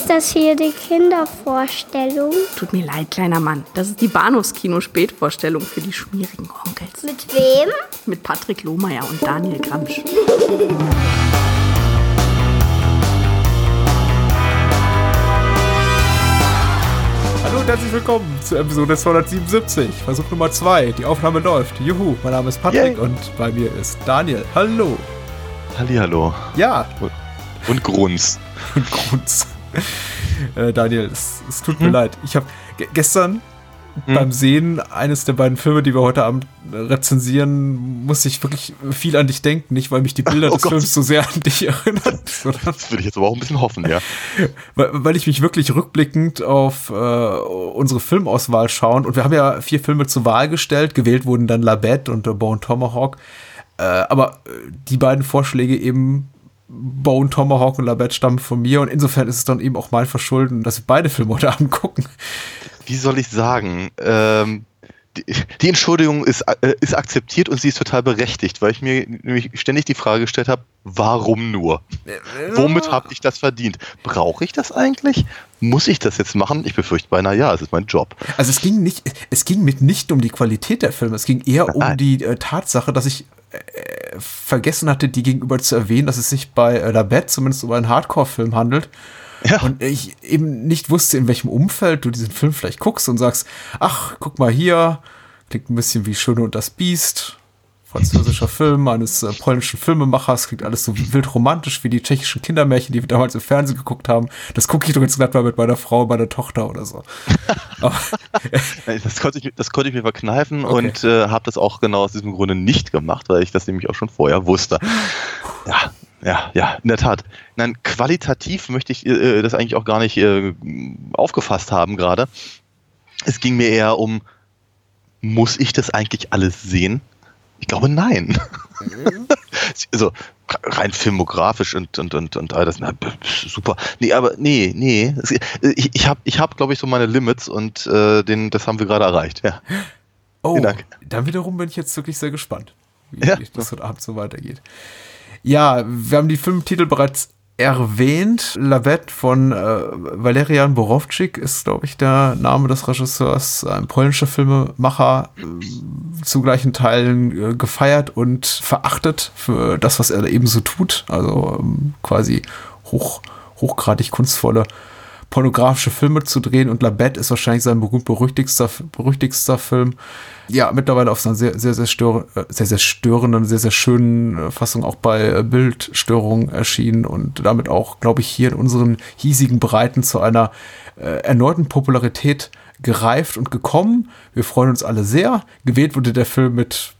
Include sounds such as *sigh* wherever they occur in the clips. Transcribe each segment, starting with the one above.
Ist das hier die Kindervorstellung? Tut mir leid, kleiner Mann. Das ist die Bahnhofskino-Spätvorstellung für die schmierigen Onkels. Mit wem? Mit Patrick Lohmeier und Daniel Gramsch. Hallo und herzlich willkommen zu Episode 277, Versuch Nummer 2. Die Aufnahme läuft. Juhu, mein Name ist Patrick Yay. und bei mir ist Daniel. Hallo. Hallihallo. Ja, Und Grunz. *laughs* und Grunz. Äh, Daniel, es, es tut mir Hm? leid. Ich habe gestern Hm? beim Sehen eines der beiden Filme, die wir heute Abend äh, rezensieren, musste ich wirklich viel an dich denken. Nicht, weil mich die Bilder *laughs* Oh des Gott. Films so sehr an dich *laughs* erinnern, sondern Das würde ich jetzt aber auch ein bisschen hoffen, ja. *laughs* weil, weil ich mich wirklich rückblickend auf äh, unsere Filmauswahl schauen und wir haben ja vier Filme zur Wahl gestellt, gewählt wurden dann La Bête und äh, Bone Tomahawk, äh, aber äh, die beiden Vorschläge eben Bone Tomahawk und La Bête stammen von mir und insofern ist es dann eben auch mein Verschulden, dass wir beide Filme heute Abend gucken. Wie soll ich sagen? Ähm, die, die Entschuldigung ist, äh, ist akzeptiert und sie ist total berechtigt, weil ich mir nämlich ständig die Frage gestellt habe, warum nur? Womit habe ich das verdient? Brauche ich das eigentlich? Muss ich das jetzt machen? Ich befürchte beinahe ja, es ist mein Job. Also es ging nicht, es ging mit nicht um die Qualität der Filme, es ging eher um Nein. die äh, Tatsache, dass ich äh, vergessen hatte, die gegenüber zu erwähnen, dass es sich bei äh, La Bête zumindest um einen Hardcore-Film handelt. Ja. Und ich eben nicht wusste, in welchem Umfeld du diesen Film vielleicht guckst und sagst, ach, guck mal hier, klingt ein bisschen wie Schöne und das Biest, französischer Film eines äh, polnischen Filmemachers, klingt alles so wild romantisch wie die tschechischen Kindermärchen, die wir damals im Fernsehen geguckt haben. Das gucke ich doch jetzt glatt mal mit meiner Frau, meiner Tochter oder so. *laughs* Aber, Das konnte ich, das konnte ich mir verkneifen Okay. und äh, habe das auch genau aus diesem Grunde nicht gemacht, weil ich das nämlich auch schon vorher wusste. Ja, ja, ja, in der Tat. Nein, qualitativ möchte ich äh, das eigentlich auch gar nicht äh, aufgefasst haben gerade. Es ging mir eher um, muss ich das eigentlich alles sehen? Ich glaube, nein. *laughs* also rein filmografisch und, und, und, und all das, na, super. Nee, aber nee, nee. Ich, ich habe, ich hab, glaube ich, so meine Limits und äh, den, das haben wir gerade erreicht. Ja. oh, Vielen Dank. dann wiederum bin ich jetzt wirklich sehr gespannt, wie Ja. das heute Abend so weitergeht. Ja, wir haben die Filmtitel bereits erwähnt. La Bête von äh, Valerian Borowczyk ist, glaube ich, der Name des Regisseurs, ein polnischer Filmemacher, äh, zu gleichen Teilen äh, gefeiert und verachtet für das, was er eben so tut. Also ähm, quasi hoch, hochgradig kunstvolle pornografische Filme zu drehen und La Bête ist wahrscheinlich sein berühmt berüchtigster, Film. Ja, mittlerweile auf einer sehr, sehr, sehr, stör, äh, sehr, sehr störenden, sehr, sehr schönen äh, Fassung auch bei äh, Bildstörungen erschienen und damit auch, glaube ich, hier in unseren hiesigen Breiten zu einer äh, erneuten Popularität gereift und gekommen. Wir freuen uns alle sehr. Gewählt wurde der Film mit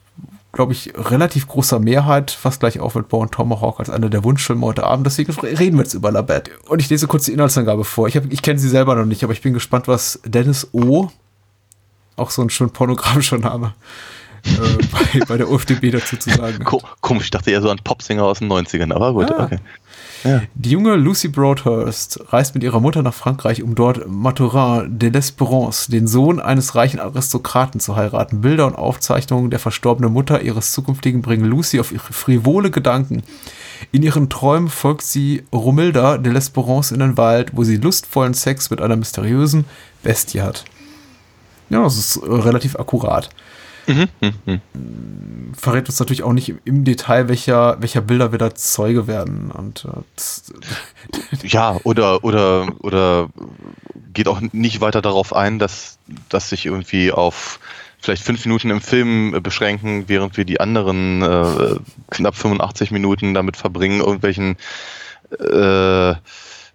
glaube ich, relativ großer Mehrheit, fast gleich auch mit Bone Tomahawk als einer der Wunschfilme heute Abend. Deswegen reden wir jetzt über La Bête. Und ich lese kurz die Inhaltsangabe vor. Ich, hab- ich kenne sie selber noch nicht, aber ich bin gespannt, was Dennis O., auch so ein schön pornografischer Name, äh, *laughs* bei, bei der UFDB dazu zu sagen. Ko komisch, ich dachte eher so an Popsinger aus den 90ern, aber gut, Ah. okay. Die junge Lucy Broadhurst reist mit ihrer Mutter nach Frankreich, um dort Mathurin de l'Espérance, den Sohn eines reichen Aristokraten, zu heiraten. Bilder und Aufzeichnungen der verstorbenen Mutter ihres zukünftigen bringen Lucy auf ihre frivole Gedanken. In ihren Träumen folgt sie Romilda de l'Espérance in den Wald, wo sie lustvollen Sex mit einer mysteriösen Bestie hat. Ja, das ist äh, relativ akkurat. Verrät uns natürlich auch nicht im, Detail, welcher, welcher Bilder wir da Zeuge werden. Und äh, *laughs* Ja, oder, oder, oder geht auch nicht weiter darauf ein, dass, dass sich irgendwie auf vielleicht fünf Minuten im Film äh, beschränken, während wir die anderen äh, knapp 85 Minuten damit verbringen, irgendwelchen äh,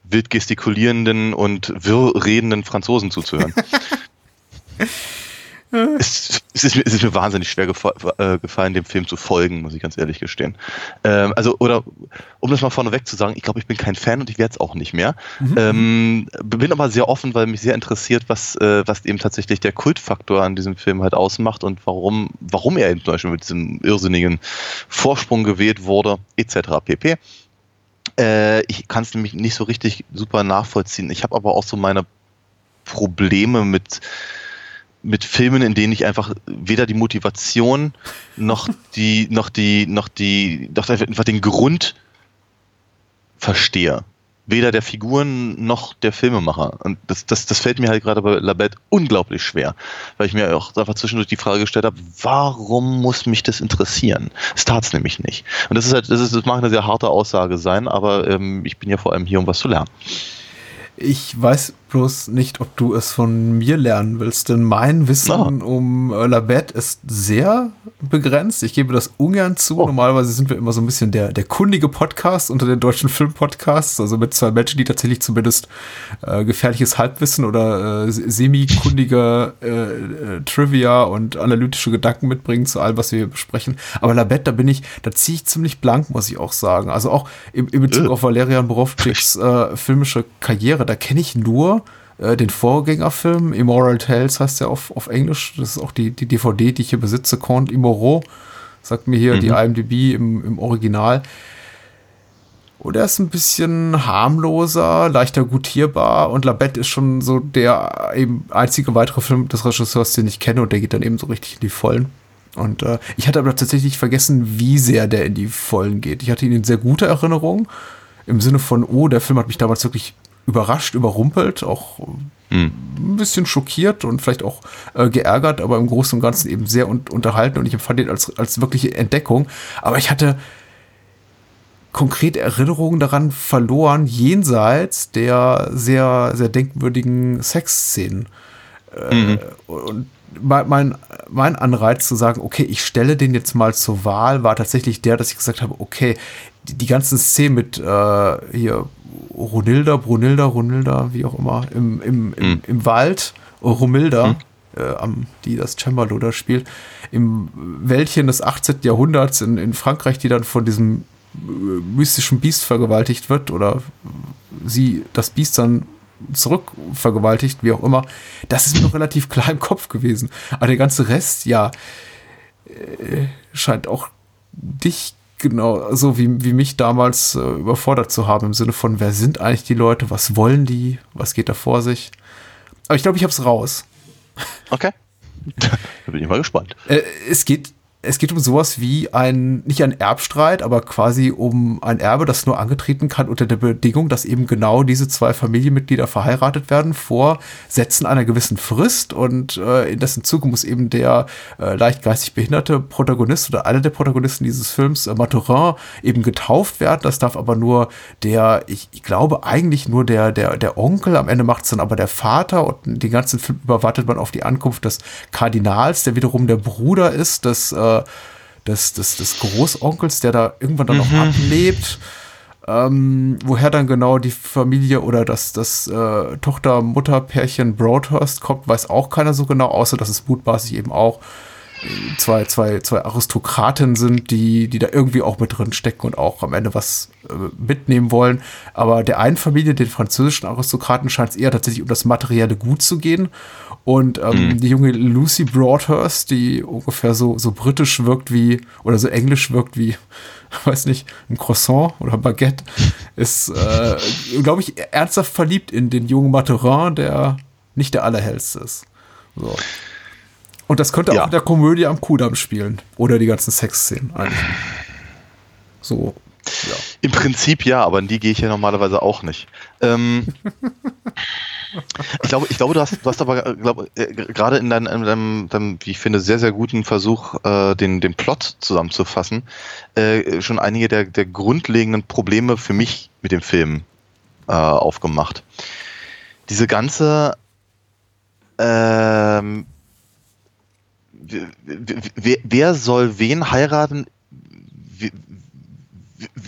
wild gestikulierenden und wirr redenden Franzosen zuzuhören. *laughs* es, es, ist, mir- es ist mir wahnsinnig schwer äh, gefallen, dem Film zu folgen, muss ich ganz ehrlich gestehen. Ähm, also, oder um das mal vorneweg zu sagen, ich glaube, ich bin kein Fan und ich werde es auch nicht mehr. Ähm, bin aber sehr offen, weil mich sehr interessiert, was, äh, was eben tatsächlich der Kultfaktor an diesem Film halt ausmacht und warum, warum er eben zum Beispiel mit diesem irrsinnigen Vorsprung gewählt wurde, etc. pp. Äh, ich kann es nämlich nicht so richtig super nachvollziehen. Ich habe aber auch so meine Probleme mit, mit Filmen, in denen ich einfach weder die Motivation noch die, noch die, noch die, noch einfach den Grund verstehe. weder der Figuren noch der Filmemacher. Und das, das, das fällt mir halt gerade bei Labette unglaublich schwer, weil ich mir auch einfach zwischendurch die Frage gestellt habe, warum muss mich das interessieren? Es tat es nämlich nicht. Und das ist halt, das, ist, das mag eine sehr harte Aussage sein, aber ähm, ich bin ja vor allem hier, um was zu lernen. Ich weiß bloß nicht, ob du es von mir lernen willst, denn mein Wissen oh. um äh, Labette ist sehr begrenzt. Ich gebe das ungern zu. Oh. Normalerweise sind wir immer so ein bisschen der, der kundige Podcast unter den deutschen Filmpodcasts, also mit zwei Menschen, die tatsächlich zumindest äh, gefährliches Halbwissen oder äh, semi-kundige äh, äh, Trivia und analytische Gedanken mitbringen zu allem, was wir hier besprechen. Aber Labette, da bin ich, da ziehe ich ziemlich blank, muss ich auch sagen. Also auch in, in Bezug äh. auf Valerian Borowczyks filmische Karriere, da kenne ich nur äh, den Vorgängerfilm, Immoral Tales heißt der auf, auf Englisch. Das ist auch die, die DVD, die ich hier besitze, Count Immoro, sagt mir hier mhm. die IMDb im, im Original. Und er ist ein bisschen harmloser, leichter gutierbar und Labette ist schon so der eben einzige weitere Film des Regisseurs, den ich kenne und der geht dann eben so richtig in die Vollen. Und äh, ich hatte aber tatsächlich vergessen, wie sehr der in die Vollen geht. Ich hatte ihn in sehr guter Erinnerung im Sinne von, oh, der Film hat mich damals wirklich überrascht, überrumpelt, auch hm. ein bisschen schockiert und vielleicht auch äh, geärgert, aber im Großen und Ganzen eben sehr un unterhalten und ich empfand ihn als, als wirkliche Entdeckung. Aber ich hatte konkrete Erinnerungen daran verloren, jenseits der sehr, sehr denkwürdigen Sexszenen. Äh, mhm. Und mein, mein Anreiz zu sagen, okay, ich stelle den jetzt mal zur Wahl, war tatsächlich der, dass ich gesagt habe, okay, die, die ganzen Szenen mit äh, hier Runilda, Brunilda, Runilda, wie auch immer, im, im, im, mhm. im Wald, Romilda, mhm. äh, am, die das Cembalo da spielt, im Wäldchen des 18. Jahrhunderts in, in Frankreich, die dann von diesem äh, mystischen Biest vergewaltigt wird oder sie das Biest dann zurückvergewaltigt, wie auch immer. Das ist mir noch relativ klar im Kopf gewesen. Aber der ganze Rest, ja, äh, scheint auch dich genau so wie, wie mich damals äh, überfordert zu haben, im Sinne von, wer sind eigentlich die Leute, was wollen die, was geht da vor sich. Aber ich glaube, ich habe es raus. Okay. *laughs* da bin ich mal gespannt. Äh, es geht es geht um sowas wie ein, nicht ein Erbstreit, aber quasi um ein Erbe, das nur angetreten kann unter der Bedingung, dass eben genau diese zwei Familienmitglieder verheiratet werden vor Sätzen einer gewissen Frist und äh, in dessen Zuge muss eben der äh, leicht geistig behinderte Protagonist oder einer der Protagonisten dieses Films, äh, Maturin, eben getauft werden. Das darf aber nur der, ich, ich glaube eigentlich nur der, der, der Onkel, am Ende macht es dann aber der Vater und den ganzen Film überwartet man auf die Ankunft des Kardinals, der wiederum der Bruder ist des äh, des, des, des Großonkels, der da irgendwann dann mhm. noch ablebt. Ähm, woher dann genau die Familie oder das, das äh, Tochter-Mutter-Pärchen Broadhurst kommt, weiß auch keiner so genau, außer dass es mutmaßlich eben auch äh, zwei, zwei, zwei Aristokraten sind, die, die da irgendwie auch mit drin stecken und auch am Ende was äh, mitnehmen wollen. Aber der einen Familie, den französischen Aristokraten, scheint es eher tatsächlich um das materielle Gut zu gehen. Und ähm, mhm. die junge Lucy Broadhurst, die ungefähr so, so britisch wirkt wie, oder so englisch wirkt wie, *laughs* weiß nicht, ein Croissant oder Baguette, ist, äh, glaube ich, ernsthaft verliebt in den jungen Maturin, der nicht der allerhellste ist. So. Und das könnte ja. auch in der Komödie am Kudamm spielen. Oder die ganzen Sexszenen eigentlich. So. Ja. Im Prinzip ja, aber in die gehe ich ja normalerweise auch nicht. Ähm, *laughs* ich glaube, ich glaube, du hast, du hast aber äh, glaub, äh, gerade in deinem, in deinem, deinem, wie ich finde, sehr, sehr guten Versuch, äh, den, den Plot zusammenzufassen, äh, schon einige der, der grundlegenden Probleme für mich mit dem Film äh, aufgemacht. Diese ganze ähm, wer, wer soll wen heiraten?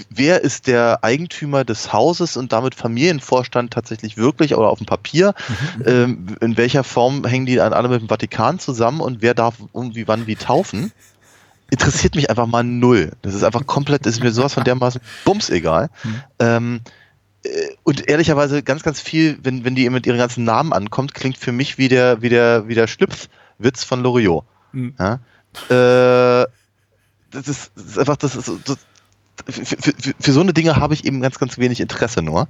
Wer ist der Eigentümer des Hauses und damit Familienvorstand tatsächlich wirklich oder auf dem Papier? Mhm. Ähm, in welcher Form hängen die dann alle mit dem Vatikan zusammen und wer darf irgendwie wann wie taufen? Interessiert mich einfach mal null. Das ist einfach komplett, das ist mir sowas von dermaßen bums egal. Mhm. Ähm, äh, und ehrlicherweise ganz, ganz viel, wenn, wenn die mit ihren ganzen Namen ankommt, klingt für mich wie der, wie der, wie der Schlüpfwitz von Loriot. Mhm. Ja? Äh, das ist, das ist einfach, das ist, das, für, für, für, so eine Dinge habe ich eben ganz, ganz wenig Interesse nur.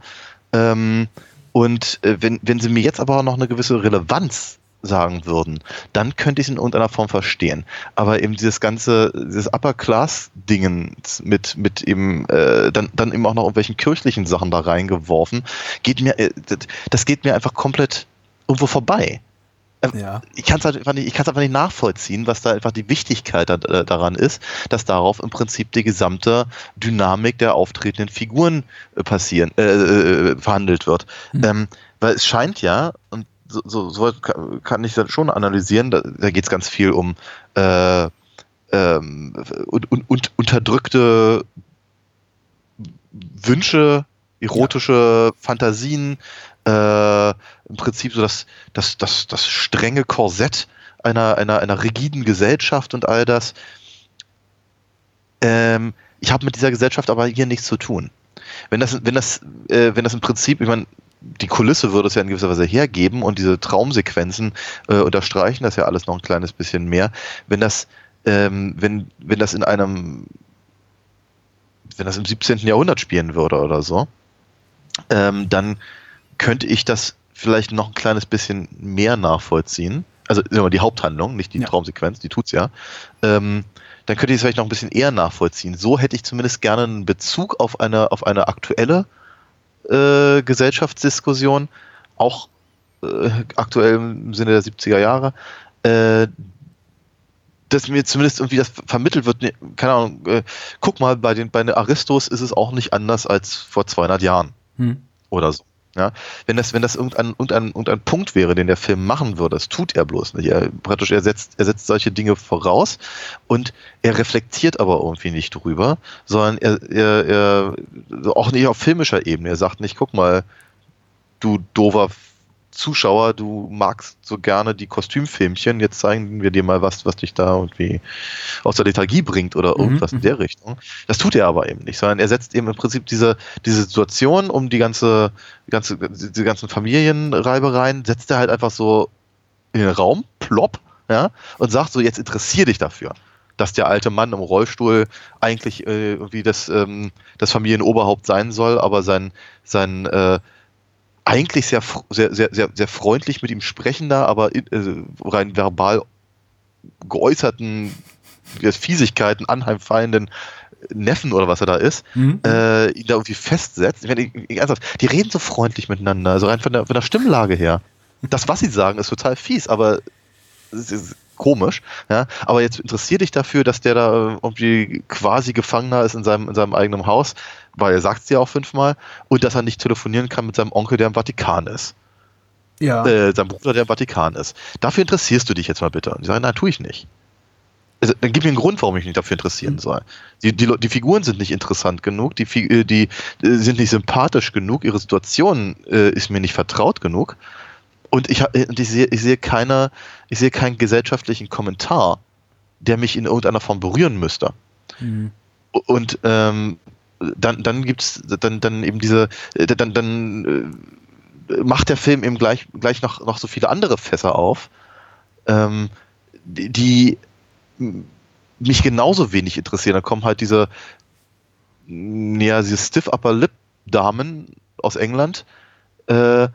Ähm, und äh, wenn, wenn sie mir jetzt aber auch noch eine gewisse Relevanz sagen würden, dann könnte ich es in irgendeiner Form verstehen. Aber eben dieses ganze, dieses Upper-Class-Dingen mit, mit eben, äh, dann, dann eben auch noch irgendwelchen kirchlichen Sachen da reingeworfen, geht mir, äh, das geht mir einfach komplett irgendwo vorbei. Ähm, ja. Ich kann es halt einfach nicht, ich kann's einfach nicht nachvollziehen, was da einfach die Wichtigkeit da, äh, daran ist, dass darauf im Prinzip die gesamte Dynamik der auftretenden Figuren äh, passieren, äh, äh, verhandelt wird. Mhm. Ähm, weil es scheint ja, und so, so, so kann ich das schon analysieren, da, da geht es ganz viel um äh, ähm, und, und, und unterdrückte Wünsche, erotische ja. Fantasien, äh, im Prinzip so das, das, das, das strenge Korsett einer, einer, einer rigiden Gesellschaft und all das. Ähm, ich habe mit dieser Gesellschaft aber hier nichts zu tun. Wenn das, wenn das, äh, wenn das im Prinzip, ich meine, die Kulisse würde es ja in gewisser Weise hergeben und diese Traumsequenzen äh, unterstreichen das ja alles noch ein kleines bisschen mehr. Wenn das, ähm, wenn, wenn das in einem, wenn das im 17. Jahrhundert spielen würde oder so, ähm, dann könnte ich das vielleicht noch ein kleines bisschen mehr nachvollziehen. Also die Haupthandlung, nicht die ja. Traumsequenz, die tut's ja. Ähm, dann könnte ich es vielleicht noch ein bisschen eher nachvollziehen. So hätte ich zumindest gerne einen Bezug auf eine, auf eine aktuelle äh, Gesellschaftsdiskussion, auch äh, aktuell im Sinne der 70er Jahre, äh, dass mir zumindest irgendwie das vermittelt wird, ne, keine Ahnung, äh, guck mal, bei den, bei den Aristos ist es auch nicht anders als vor 200 Jahren hm. oder so. Ja, wenn das, wenn das irgendein, irgendein, irgendein Punkt wäre, den der Film machen würde, das tut er bloß nicht. Er, praktisch, er setzt, er setzt solche Dinge voraus und er reflektiert aber irgendwie nicht drüber, sondern er, er, er auch nicht auf filmischer Ebene. Er sagt nicht, guck mal, du doofer Zuschauer, du magst so gerne die Kostümfilmchen, jetzt zeigen wir dir mal was, was dich da irgendwie aus der Lethargie bringt oder mhm, irgendwas mhm. in der Richtung. Das tut er aber eben nicht, sondern er setzt eben im Prinzip diese, diese Situation um die ganze, die ganze, die ganzen Familienreibereien, setzt er halt einfach so in den Raum, plopp, ja, und sagt so, jetzt interessier dich dafür dass der alte Mann im Rollstuhl eigentlich äh, irgendwie das, ähm, das Familienoberhaupt sein soll, aber sein, sein äh, eigentlich sehr, sehr, sehr, sehr, sehr freundlich mit ihm sprechender, aber äh, rein verbal geäußerten Fiesigkeiten, anheimfallenden Neffen oder was er da ist, mhm. äh, ihn da irgendwie festsetzt. Ich meine, ernsthaft, die reden so freundlich miteinander, also rein von der, von der Stimmlage her. Das, was sie sagen, ist total fies, aber es ist komisch. Ja? Aber jetzt interessiert dich dafür, dass der da irgendwie quasi Gefangener ist in seinem, in seinem eigenen Haus, weil er sagt es ja auch fünfmal, und dass er nicht telefonieren kann mit seinem Onkel, der im Vatikan ist. Ja. Äh, sein Bruder, der im Vatikan ist. Dafür interessierst du dich jetzt mal bitte. Und ich sage, nein, tue ich nicht. Also, dann gib mir einen Grund, warum ich mich dafür interessieren mhm. soll. Die, die, die Figuren sind nicht interessant genug, die, äh, die, die äh, sind nicht sympathisch genug, ihre Situation äh, ist mir nicht vertraut genug. Und ich, und ich sehe, ich sehe keine, ich sehe keinen gesellschaftlichen Kommentar, der mich in irgendeiner Form berühren müsste. Mhm. Und ähm, dann, dann gibt's dann, dann eben diese, dann, dann äh, macht der Film eben gleich, gleich noch, noch so viele andere Fässer auf, ähm, die, die mich genauso wenig interessieren. Da kommen halt diese, ja, diese Stiff Upper Lip Damen aus England, äh,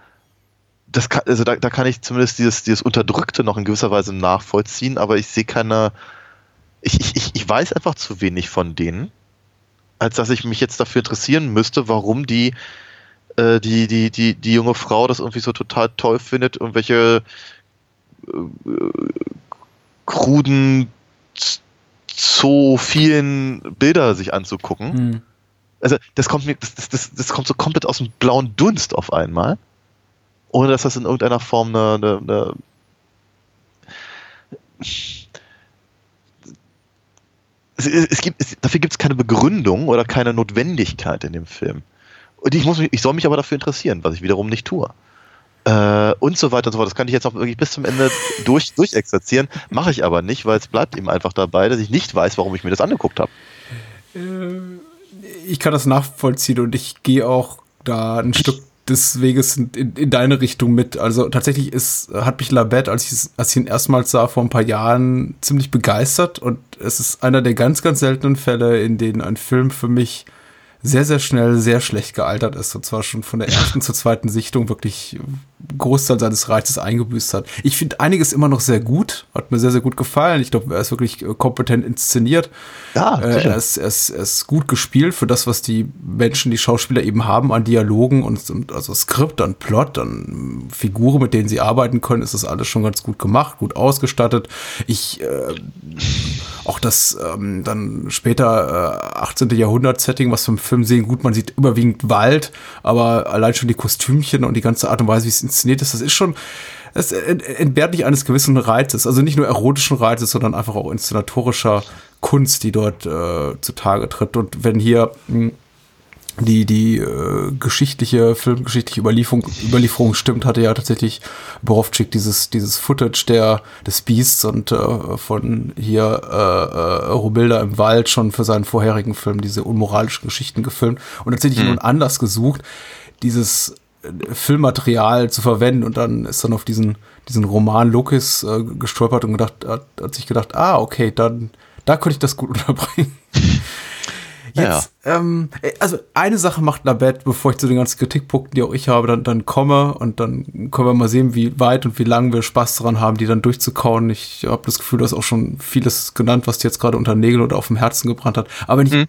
das kann, also da, da kann ich zumindest dieses, dieses Unterdrückte noch in gewisser Weise nachvollziehen, aber ich sehe keine, ich, ich, ich weiß einfach zu wenig von denen, als dass ich mich jetzt dafür interessieren müsste, warum die, äh, die, die, die, die junge Frau das irgendwie so total toll findet und welche äh, kruden, so vielen Bilder sich anzugucken. Hm. Also das kommt mir, das, das, das kommt so komplett aus dem blauen Dunst auf einmal ohne dass das in irgendeiner Form eine, eine, eine es, es gibt, es, dafür gibt es keine Begründung oder keine Notwendigkeit in dem Film. Und ich, muss mich, ich soll mich aber dafür interessieren, was ich wiederum nicht tue. Äh, und so weiter und so fort. Das kann ich jetzt auch wirklich bis zum Ende durch, *laughs* durchexerzieren. Mache ich aber nicht, weil es bleibt eben einfach dabei, dass ich nicht weiß, warum ich mir das angeguckt habe. Äh, ich kann das nachvollziehen und ich gehe auch da ein Stück des Weges in, in, deine Richtung mit. Also tatsächlich ist, hat mich Labette, als als ich ihn erstmals sah vor ein paar Jahren, ziemlich begeistert. Und es ist einer der ganz, ganz seltenen Fälle, in denen ein Film für mich sehr, sehr schnell sehr schlecht gealtert ist. Und zwar schon von der ersten zur zweiten Sichtung wirklich Großteil seines Reizes eingebüßt hat. Ich finde einiges immer noch sehr gut, hat mir sehr, sehr gut gefallen. Ich glaube, er ist wirklich äh, kompetent inszeniert. Ja, äh, er, ist, er, ist, er ist gut gespielt für das, was die Menschen, die Schauspieler eben haben an Dialogen und, und also Skript, an Plot, an Figuren, mit denen sie arbeiten können, ist das alles schon ganz gut gemacht, gut ausgestattet. Ich äh, auch das ähm, dann später äh, 18. Jahrhundert-Setting, was im Film sehen, gut, man sieht überwiegend Wald, aber allein schon die Kostümchen und die ganze Art und Weise, wie es inszeniert ist, das ist schon, es entbehrt nicht eines gewissen Reizes, also nicht nur erotischen Reizes, sondern einfach auch inszenatorischer Kunst, die dort äh, zutage tritt. Und wenn hier mh, hm, die, die äh, geschichtliche, filmgeschichtliche Überlieferung, Überlieferung stimmt, hatte ja tatsächlich Borowczyk dieses, dieses Footage der, des Beasts und äh, von hier äh, äh, Rubilda im Wald schon für seinen vorherigen Film diese unmoralischen Geschichten gefilmt und tatsächlich mhm. nun anders gesucht, dieses äh, Filmmaterial zu verwenden und dann ist dann auf diesen, diesen Roman Lokis äh, gestolpert und gedacht, hat, hat sich gedacht, ah, okay, dann, da könnte ich das gut *laughs* unterbringen. Jetzt, ja. ähm, also eine Sache macht Labette, bevor ich zu den ganzen Kritikpunkten, die auch ich habe, dann, dann komme und dann können wir mal sehen, wie weit und wie lange wir Spaß daran haben, die dann durchzukauen. Ich habe das Gefühl, du hast auch schon vieles genannt, was dir jetzt gerade unter Nägeln oder auf dem Herzen gebrannt hat. Aber wenn ich mhm.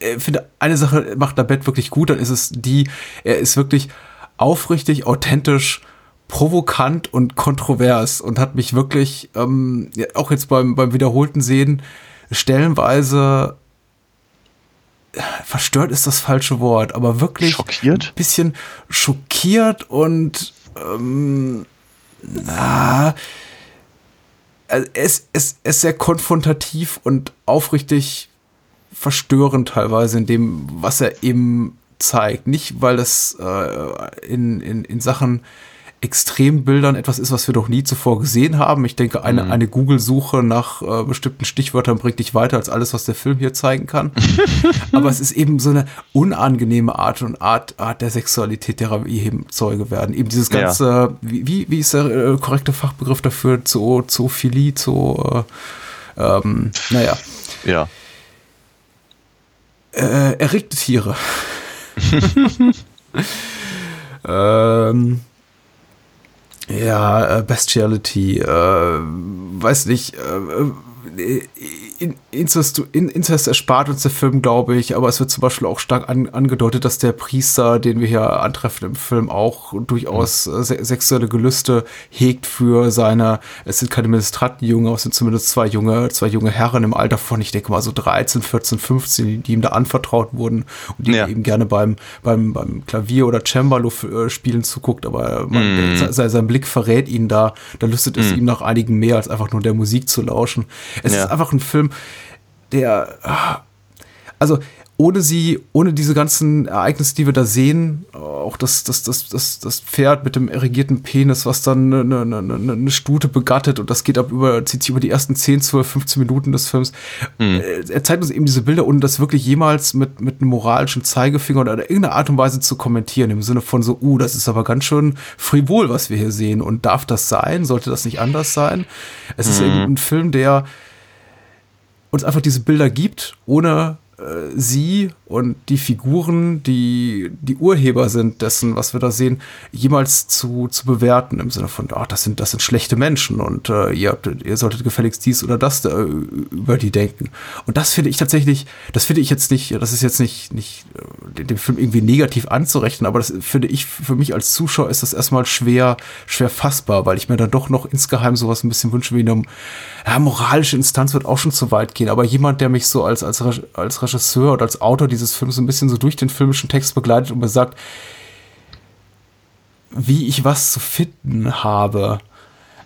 äh, finde, eine Sache macht Labette wirklich gut, dann ist es die, er ist wirklich aufrichtig, authentisch, provokant und kontrovers und hat mich wirklich, ähm, auch jetzt beim, beim wiederholten Sehen, stellenweise verstört ist das falsche Wort, aber wirklich schockiert? ein bisschen schockiert und ähm, na, also es, es, es ist sehr konfrontativ und aufrichtig verstörend teilweise in dem, was er eben zeigt. Nicht, weil es äh, in, in, in Sachen Extrembildern etwas ist, was wir doch nie zuvor gesehen haben. Ich denke, eine, mhm. eine Google-Suche nach äh, bestimmten Stichwörtern bringt dich weiter als alles, was der Film hier zeigen kann. *laughs* Aber es ist eben so eine unangenehme Art und Art, Art der Sexualität, derer wir eben Zeuge werden. Eben dieses ganze, ja. wie, wie ist der äh, korrekte Fachbegriff dafür? Zo, Zoophilie, Zo, äh, ähm, naja. Ja. Äh, erregte Tiere. *laughs* *laughs* ähm, ja, äh, Bestiality, äh, weiß nicht, äh, Inzest, Inzest erspart uns der Film, glaube ich, aber es wird zum Beispiel auch stark an, angedeutet, dass der Priester, den wir hier antreffen im Film, auch durchaus mhm. se sexuelle Gelüste hegt für seine, es sind keine Ministrantenjunge, aber es sind zumindest zwei junge, zwei junge Herren im Alter von, ich denke mal so 13, 14, 15, die ihm da anvertraut wurden und die ja. eben gerne beim, beim, beim Klavier oder Cembalo äh, spielen zuguckt, aber man, mhm. sein, sein Blick verrät ihn da, da lüstet es mhm. ihm nach einigen mehr, als einfach nur der Musik zu lauschen. Es ja. ist einfach ein Film, der, also ohne sie, ohne diese ganzen Ereignisse, die wir da sehen, auch das, das, das, das, das Pferd mit dem erregierten Penis, was dann eine, eine, eine, eine Stute begattet und das geht ab über, zieht sich über die ersten 10, 12, 15 Minuten des Films. Mhm. Er zeigt uns eben diese Bilder, ohne das wirklich jemals mit, mit einem moralischen Zeigefinger oder in irgendeiner Art und Weise zu kommentieren, im Sinne von so, uh, das ist aber ganz schön frivol, was wir hier sehen und darf das sein? Sollte das nicht anders sein? Es mhm. ist eben ein Film, der uns einfach diese Bilder gibt, ohne äh, sie und die Figuren, die die Urheber sind dessen, was wir da sehen, jemals zu, zu bewerten im Sinne von, ach, das sind, das sind schlechte Menschen und äh, ihr, ihr solltet gefälligst dies oder das da, über die denken. Und das finde ich tatsächlich, das finde ich jetzt nicht, das ist jetzt nicht, nicht äh, dem Film irgendwie negativ anzurechnen, aber das finde ich, für mich als Zuschauer ist das erstmal schwer, schwer fassbar, weil ich mir dann doch noch insgeheim sowas ein bisschen wünsche wie eine ja, moralische Instanz wird auch schon zu weit gehen, aber jemand, der mich so als, als, als Regisseur oder als Autor dieses Films ein bisschen so durch den filmischen Text begleitet und mir sagt, wie ich was zu finden habe.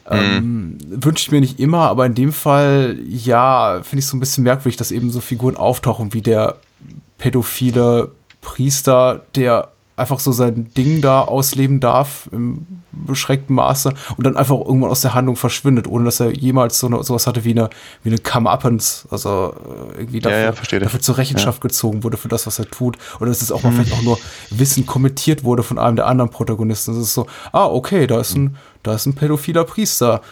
Mhm. Ähm, Wünsche ich mir nicht immer, aber in dem Fall, ja, finde ich so ein bisschen merkwürdig, dass eben so Figuren auftauchen wie der pädophile Priester, der einfach so sein Ding da ausleben darf im beschränkten Maße und dann einfach irgendwann aus der Handlung verschwindet, ohne dass er jemals so eine, sowas hatte wie eine, wie eine Come-Uppens, also äh, irgendwie dafür, ja, ja, dafür zur Rechenschaft ja. gezogen wurde für das, was er tut. Oder dass es auch mal hm. vielleicht auch nur Wissen kommentiert wurde von einem der anderen Protagonisten. Das ist so, ah, okay, da ist ein, da ist ein pädophiler Priester.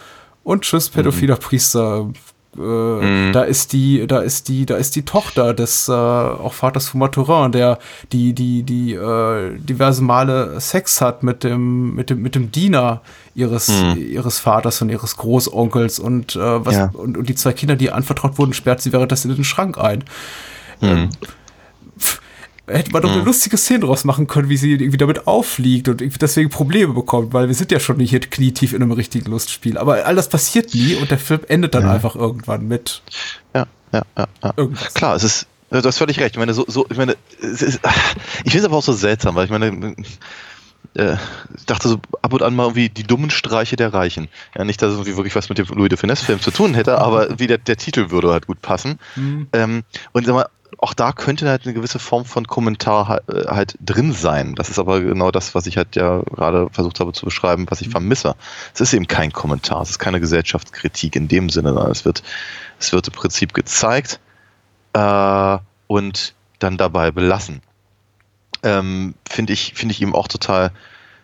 Und tschüss, pädophiler mhm. Priester äh, mhm. da ist die, da ist die, da ist die Tochter des äh, auch Vaters von Maturin, der die, die, die äh, diverse Male Sex hat mit dem, mit dem, mit dem Diener ihres, mhm. ihres Vaters und ihres Großonkels und, äh, was, ja. und, und die zwei Kinder, die ihr anvertraut wurden, sperrt sie währenddessen in den Schrank ein. Mhm. Ähm, hätte man doch eine mhm. lustige Szene draus machen können, wie sie irgendwie damit auffliegt und deswegen Probleme bekommt, weil wir sind ja schon nicht hier knietief in einem richtigen Lustspiel. Aber all das passiert nie und der Film endet dann ja. einfach irgendwann mit. Ja, ja, ja. ja. Irgendwas. Klar, es ist, du hast völlig recht. Ich meine, so, so ich meine, ist, ich finde es aber auch so seltsam, weil ich meine, äh, ich dachte so ab und an mal irgendwie die dummen Streiche der Reichen. Ja, nicht, dass es irgendwie wirklich was mit dem Louis de Finesse-Film zu tun hätte, aber wie der, der Titel würde halt gut passen. Mhm. Ähm, und sag mal, auch da könnte halt eine gewisse Form von Kommentar halt, halt, drin sein. Das ist aber genau das, was ich halt ja gerade versucht habe zu beschreiben, was ich mhm. vermisse. Es ist eben kein Kommentar, es ist keine Gesellschaftskritik in dem Sinne, es wird, es wird im Prinzip gezeigt äh, und dann dabei belassen. Ähm, Finde ich, finde ich eben auch total,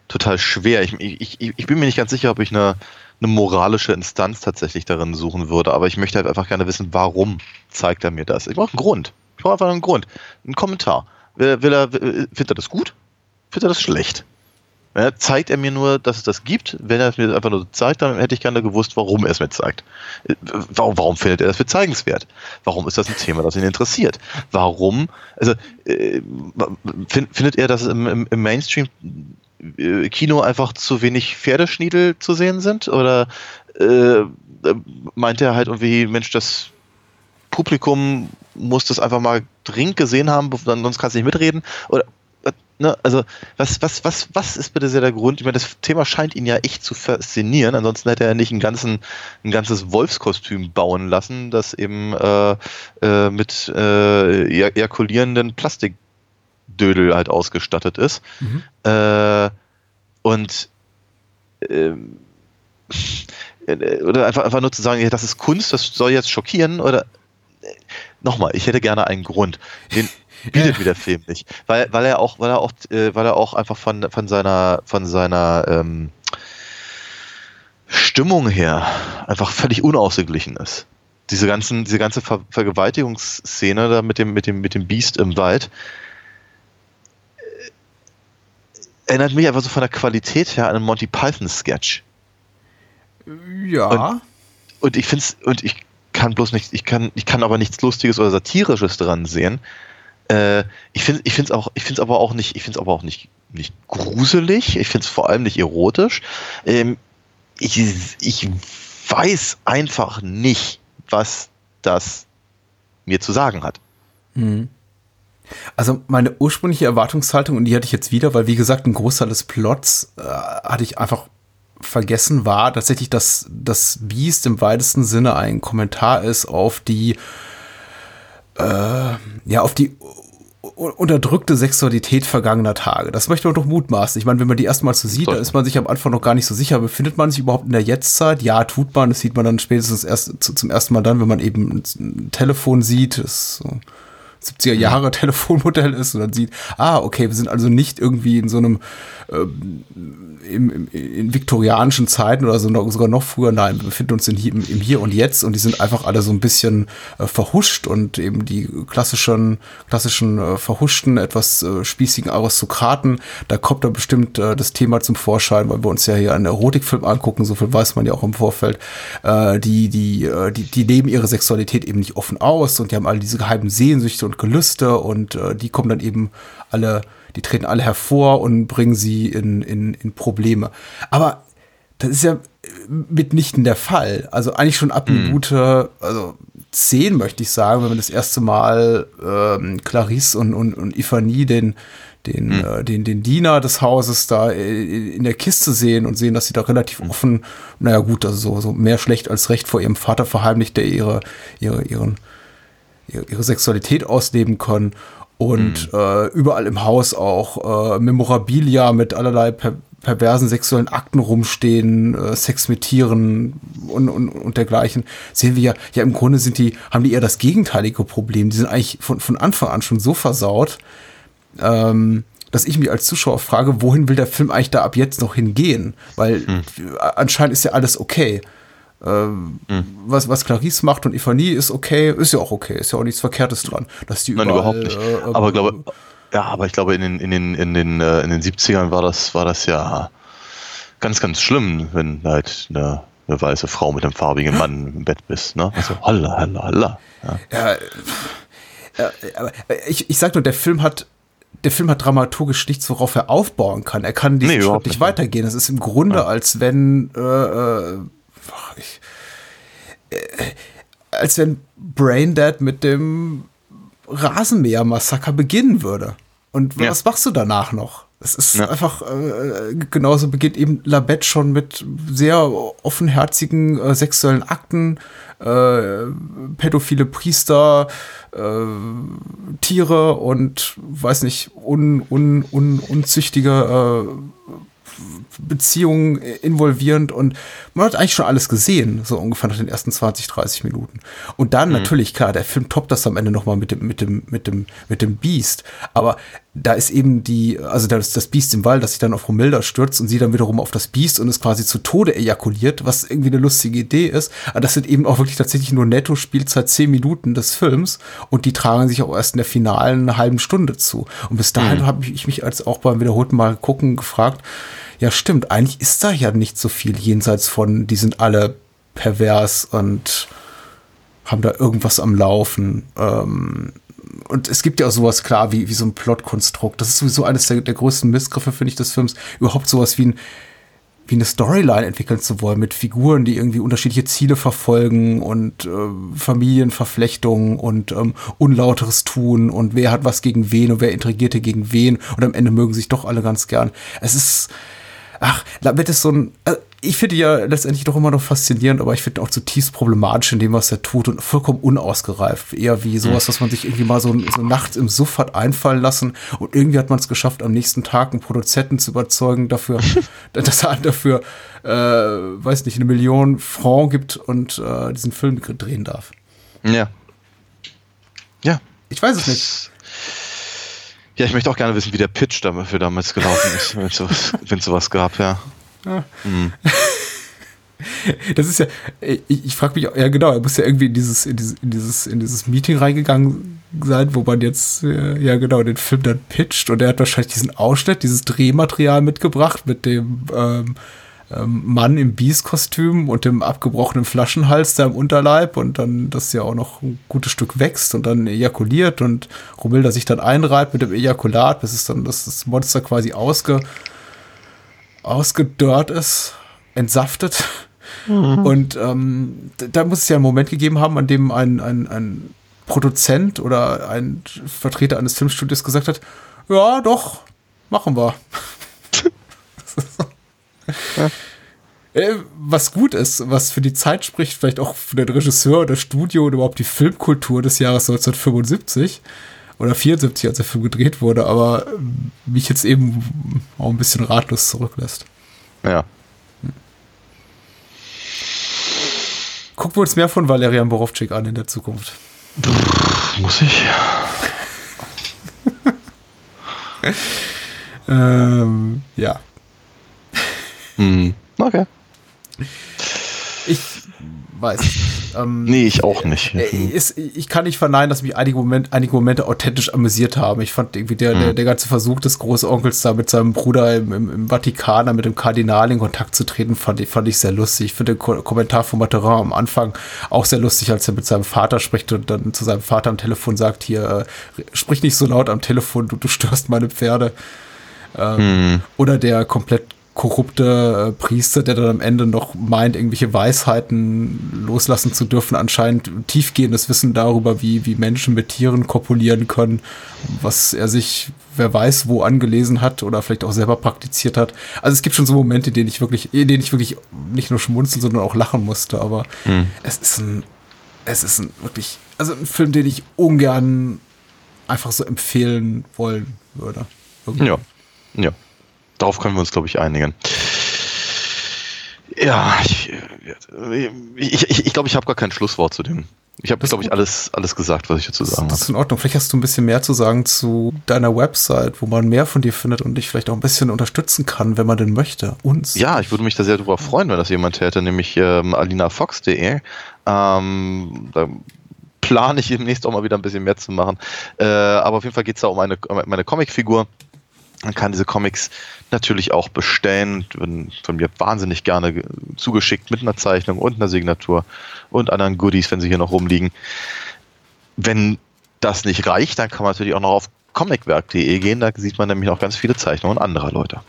total schwer. Ich, ich, ich bin mir nicht ganz sicher, ob ich eine, eine moralische Instanz tatsächlich darin suchen würde, aber ich möchte halt einfach gerne wissen, warum zeigt er mir das? Ich brauche einen Grund. Ich brauche einfach einen Grund. Einen Kommentar. Will, will er, findet er das gut? Findet er das schlecht? Ja, zeigt er mir nur, dass es das gibt? Wenn er es mir einfach nur zeigt, dann hätte ich gerne gewusst, warum er es mir zeigt. Warum, warum findet er das für zeigenswert? Warum ist das ein Thema, das ihn interessiert? Warum, also äh, findet er, dass im, im, im Mainstream äh, Kino einfach zu wenig Pferdeschniedel zu sehen sind? Oder äh, meint er halt irgendwie, Mensch, das Publikum muss das einfach mal dringend gesehen haben, sonst kannst du nicht mitreden. Oder ne, also was, was, was, was ist bitte sehr der Grund? Ich meine, das Thema scheint ihn ja echt zu faszinieren, ansonsten hätte er nicht einen ganzen, ein ganzes Wolfskostüm bauen lassen, das eben äh, äh, mit äh, ejakulierenden Plastikdödel halt ausgestattet ist. Mhm. Äh, und ähm, äh, *laughs* oder einfach, einfach nur zu sagen, ja, das ist Kunst, das soll jetzt schockieren, oder nochmal, ich hätte gerne einen Grund. Den *laughs* bietet mir der Film nicht. Weil, weil er auch, weil er auch, äh, weil er auch einfach von, von seiner, von seiner ähm, Stimmung her einfach völlig unausgeglichen ist. Diese ganzen, diese ganze Ver Vergewaltigungsszene da mit dem, mit dem, mit dem Biest im Wald äh, erinnert mich einfach so von der Qualität her an einen Monty Python Sketch. Ja. Und, und ich finde es, und ich kann bloß nicht, ich kann, ich kann aber nichts Lustiges oder Satirisches dran sehen. Äh, ich finde, ich finde es auch, ich finde es aber auch nicht, ich finde es aber auch nicht, nicht gruselig. Ich finde es vor allem nicht erotisch. Ähm, ich, ich weiß einfach nicht, was das mir zu sagen hat. Mhm. Also meine ursprüngliche Erwartungshaltung, und die hatte ich jetzt wieder, weil wie gesagt, ein Großteil des Plots äh, hatte ich einfach vergessen war, tatsächlich, dass das Biest im weitesten Sinne ein Kommentar ist auf die, äh, ja, auf die unterdrückte Sexualität vergangener Tage. Das möchte man doch mutmaßen. Ich meine, wenn man die erstmal so sieht, da ist man sich am Anfang noch gar nicht so sicher. Befindet man sich überhaupt in der Jetztzeit? Ja, tut man. Das sieht man dann spätestens erst zum ersten Mal dann, wenn man eben ein Telefon sieht. Das so 70er Jahre *laughs* Telefonmodell ist und dann sieht, ah, okay, wir sind also nicht irgendwie in so einem äh, im, im, in viktorianischen Zeiten oder so sogar noch früher, nein, wir befinden uns in, im, im Hier und Jetzt und die sind einfach alle so ein bisschen äh, verhuscht und eben die klassischen, klassischen äh, verhuschten, etwas äh, spießigen Aristokraten, da kommt da bestimmt äh, das Thema zum Vorschein, weil wir uns ja hier einen Erotikfilm angucken, so viel weiß man ja auch im Vorfeld, äh, die, die, äh, die, die leben ihre Sexualität eben nicht offen aus und die haben all diese geheimen Sehnsüchte und Gelüste und äh, die kommen dann eben alle, die treten alle hervor und bringen sie in, in, in Probleme. Aber das ist ja mitnichten der Fall. Also eigentlich schon ab mhm. Minute, also zehn möchte ich sagen, wenn wir das erste Mal ähm, Clarisse und, und, und Ifani den, den, mhm. äh, den, den Diener des Hauses da in der Kiste sehen und sehen, dass sie da relativ mhm. offen, naja gut, also so, so mehr schlecht als recht vor ihrem Vater verheimlicht, der ihre, ihre, ihren, ihre Sexualität ausleben können und mhm. äh, überall im Haus auch äh, Memorabilia mit allerlei per perversen sexuellen Akten rumstehen, äh, Sex mit Tieren und, und, und dergleichen, sehen wir ja, ja im Grunde sind die, haben die eher das gegenteilige Problem. Die sind eigentlich von, von Anfang an schon so versaut, ähm, dass ich mich als Zuschauer frage, wohin will der Film eigentlich da ab jetzt noch hingehen? Weil mhm. anscheinend ist ja alles okay. Ähm, was, was Clarisse macht und Ifanie ist okay, ist ja auch okay, ist ja auch nichts Verkehrtes dran. Dass die Nein, überall, überhaupt nicht. äh, aber glaube, ja, aber ich glaube, in den, in den, in den, äh, in den 70ern war das, war das ja ganz, ganz schlimm, wenn halt eine, eine weiße Frau mit einem farbigen Mann im Bett bist, ne? Also, holla, holla, holla. Ja. Ja, äh, aber ich, ich sag nur, der Film hat, der Film hat dramaturgisch nichts, worauf er aufbauen kann. Er kann diesen Nee, Schritt nicht nicht. weitergehen. Es ist im Grunde, als wenn, äh, ach, ich, äh, als wenn Braindead mit dem Rasenmäher-Massaker beginnen würde. Und Ja. was machst du danach noch? Es ist Ja. einfach, äh, genauso beginnt eben Labette schon mit sehr offenherzigen äh, sexuellen Akten, äh, pädophile Priester, äh, Tiere und weiß nicht, un, un, un, unzüchtige äh, Beziehungen involvierend und man hat eigentlich schon alles gesehen, so ungefähr nach den ersten 20, 30 Minuten. Und dann natürlich, klar, der Film toppt das am Ende nochmal mit dem, mit dem, mit dem, mit dem Beast. Aber da ist eben die, also da ist das Biest im Wald, das sich dann auf Romilda stürzt und sie dann wiederum auf das Biest und es quasi zu Tode ejakuliert, was irgendwie eine lustige Idee ist. Aber das sind eben auch wirklich tatsächlich nur netto Spielzeit 10 Minuten des Films und die tragen sich auch erst in der finalen halben Stunde zu. Und bis dahin habe ich mich als auch beim wiederholten Mal gucken gefragt, ja, stimmt. Eigentlich ist da ja nicht so viel jenseits von, die sind alle pervers und haben da irgendwas am Laufen. Ähm, und es gibt ja auch sowas klar wie, wie so ein Plotkonstrukt. Das ist sowieso eines der, der größten Missgriffe, finde ich, des Films. Überhaupt sowas wie ein, wie eine Storyline entwickeln zu wollen mit Figuren, die irgendwie unterschiedliche Ziele verfolgen und äh, Familienverflechtungen und ähm, unlauteres tun und wer hat was gegen wen und wer intrigierte gegen wen und am Ende mögen sich doch alle ganz gern. Es ist, ach, damit ist so ein, äh, ich finde ja letztendlich doch immer noch faszinierend, aber ich finde auch zutiefst problematisch in dem, was er tut und vollkommen unausgereift. Eher wie sowas, was man sich irgendwie mal so, so nachts im Suff hat einfallen lassen und irgendwie hat man es geschafft, am nächsten Tag einen Produzenten zu überzeugen dafür, *laughs* dass er dafür, äh, weiß nicht, eine Million Franc gibt und äh, diesen Film drehen darf. Ja. Ja. Ich weiß es nicht. Ja, ich möchte auch gerne wissen, wie der Pitch dafür damals gelaufen ist, wenn es sowas, *laughs* sowas gab, ja. *laughs* Das ist ja, ich, ich frage mich, ja genau, er muss ja irgendwie in dieses, in dieses, in dieses, in dieses Meeting reingegangen sein, wo man jetzt, äh, ja genau, den Film dann pitcht und er hat wahrscheinlich diesen Ausschnitt, dieses Drehmaterial mitgebracht mit dem ähm, Mann im Beast-Kostüm und dem abgebrochenen Flaschenhals da im Unterleib und dann das ja auch noch ein gutes Stück wächst und dann ejakuliert und Romilda sich dann einreibt mit dem Ejakulat, bis es dann das, das Monster quasi ausge, ausgedörrt ist, entsaftet. Und ähm, da muss es ja einen Moment gegeben haben, an dem ein, ein, ein Produzent oder ein Vertreter eines Filmstudios gesagt hat, ja, doch, machen wir. *laughs* *laughs* Äh, Was gut ist, was für die Zeit spricht, vielleicht auch für den Regisseur oder Studio und überhaupt die Filmkultur des Jahres 1975 oder 74, als der Film gedreht wurde, aber ähm, mich jetzt eben auch ein bisschen ratlos zurücklässt. Ja. Gucken wir uns mehr von Valerian Borowczyk an in der Zukunft. Muss ich? *laughs* Ähm, ja. Hm. Okay. Ich weiß. Ähm, Nee, ich auch nicht. äh, ist, ich kann nicht verneinen, dass mich einige, Moment, einige Momente authentisch amüsiert haben. Ich fand irgendwie der, der, der ganze Versuch des Großonkels da mit seinem Bruder im, im, im Vatikan, da mit dem Kardinal in Kontakt zu treten, fand ich, fand ich sehr lustig. Ich finde den Ko Kommentar von Materin am Anfang auch sehr lustig, als er mit seinem Vater spricht und dann zu seinem Vater am Telefon sagt, hier, äh, sprich nicht so laut am Telefon, du, du störst meine Pferde. Ähm, Oder der komplett korrupte äh, Priester, der dann am Ende noch meint, irgendwelche Weisheiten loslassen zu dürfen, anscheinend tiefgehendes Wissen darüber, wie, wie Menschen mit Tieren kopulieren können, was er sich, wer weiß, wo angelesen hat oder vielleicht auch selber praktiziert hat. Also es gibt schon so Momente, in denen ich wirklich, in denen ich wirklich nicht nur schmunzeln, sondern auch lachen musste, aber es ist ein, es ist ein wirklich, also ein Film, den ich ungern einfach so empfehlen wollen würde. Irgendwie. Ja. Ja. Darauf können wir uns, glaube ich, einigen. Ja, ich, ich, ich, ich glaube, ich habe gar kein Schlusswort zu dem, Ich habe, glaube ich, alles, alles gesagt, was ich dazu sagen Das ist in Ordnung. Vielleicht hast du ein bisschen mehr zu sagen zu deiner Website, wo man mehr von dir findet und dich vielleicht auch ein bisschen unterstützen kann, wenn man denn möchte. Uns. Ja, ich würde mich da sehr darüber freuen, wenn das jemand täte, nämlich ähm, alinafox.de. Ähm, da plane ich demnächst auch mal wieder ein bisschen mehr zu machen. Äh, aber auf jeden Fall geht es da um eine, um meine Comicfigur. Man kann diese Comics natürlich auch bestellen, werden von mir wahnsinnig gerne zugeschickt mit einer Zeichnung und einer Signatur und anderen Goodies, wenn sie hier noch rumliegen. Wenn das nicht reicht, dann kann man natürlich auch noch auf comicwerk.de gehen, da sieht man nämlich noch ganz viele Zeichnungen anderer Leute.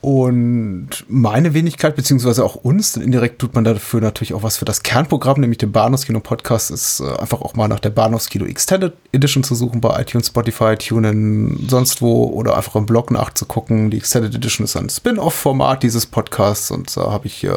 Und meine Wenigkeit, beziehungsweise auch uns, denn indirekt tut man dafür natürlich auch was für das Kernprogramm, nämlich den Bahnhofskino Podcast, ist äh, einfach auch mal nach der Bahnhofskino Extended Edition zu suchen bei iTunes, Spotify, TuneIn, sonst wo oder einfach im Blog nachzugucken. Die Extended Edition ist ein Spin-off-Format dieses Podcasts und da habe ich äh,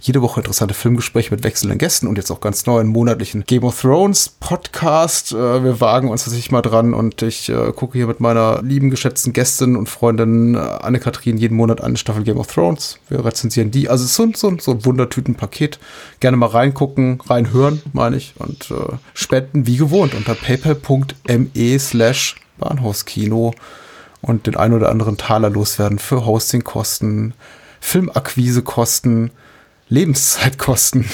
jede Woche interessante Filmgespräche mit wechselnden Gästen und jetzt auch ganz neu einen monatlichen Game of Thrones Podcast. Äh, wir wagen uns tatsächlich mal dran und ich gucke hier mit meiner lieben, geschätzten Gästin und Freundin Anne-Kathrin jeden Monat eine Staffel Game of Thrones. Wir rezensieren die. Also es ist so, so, so ein Wundertütenpaket. Gerne mal reingucken, reinhören, meine ich. Und äh, spenden wie gewohnt unter paypal.me slash Bahnhofskino und den ein oder anderen Taler loswerden für Hostingkosten, Filmakquisekosten, Lebenszeitkosten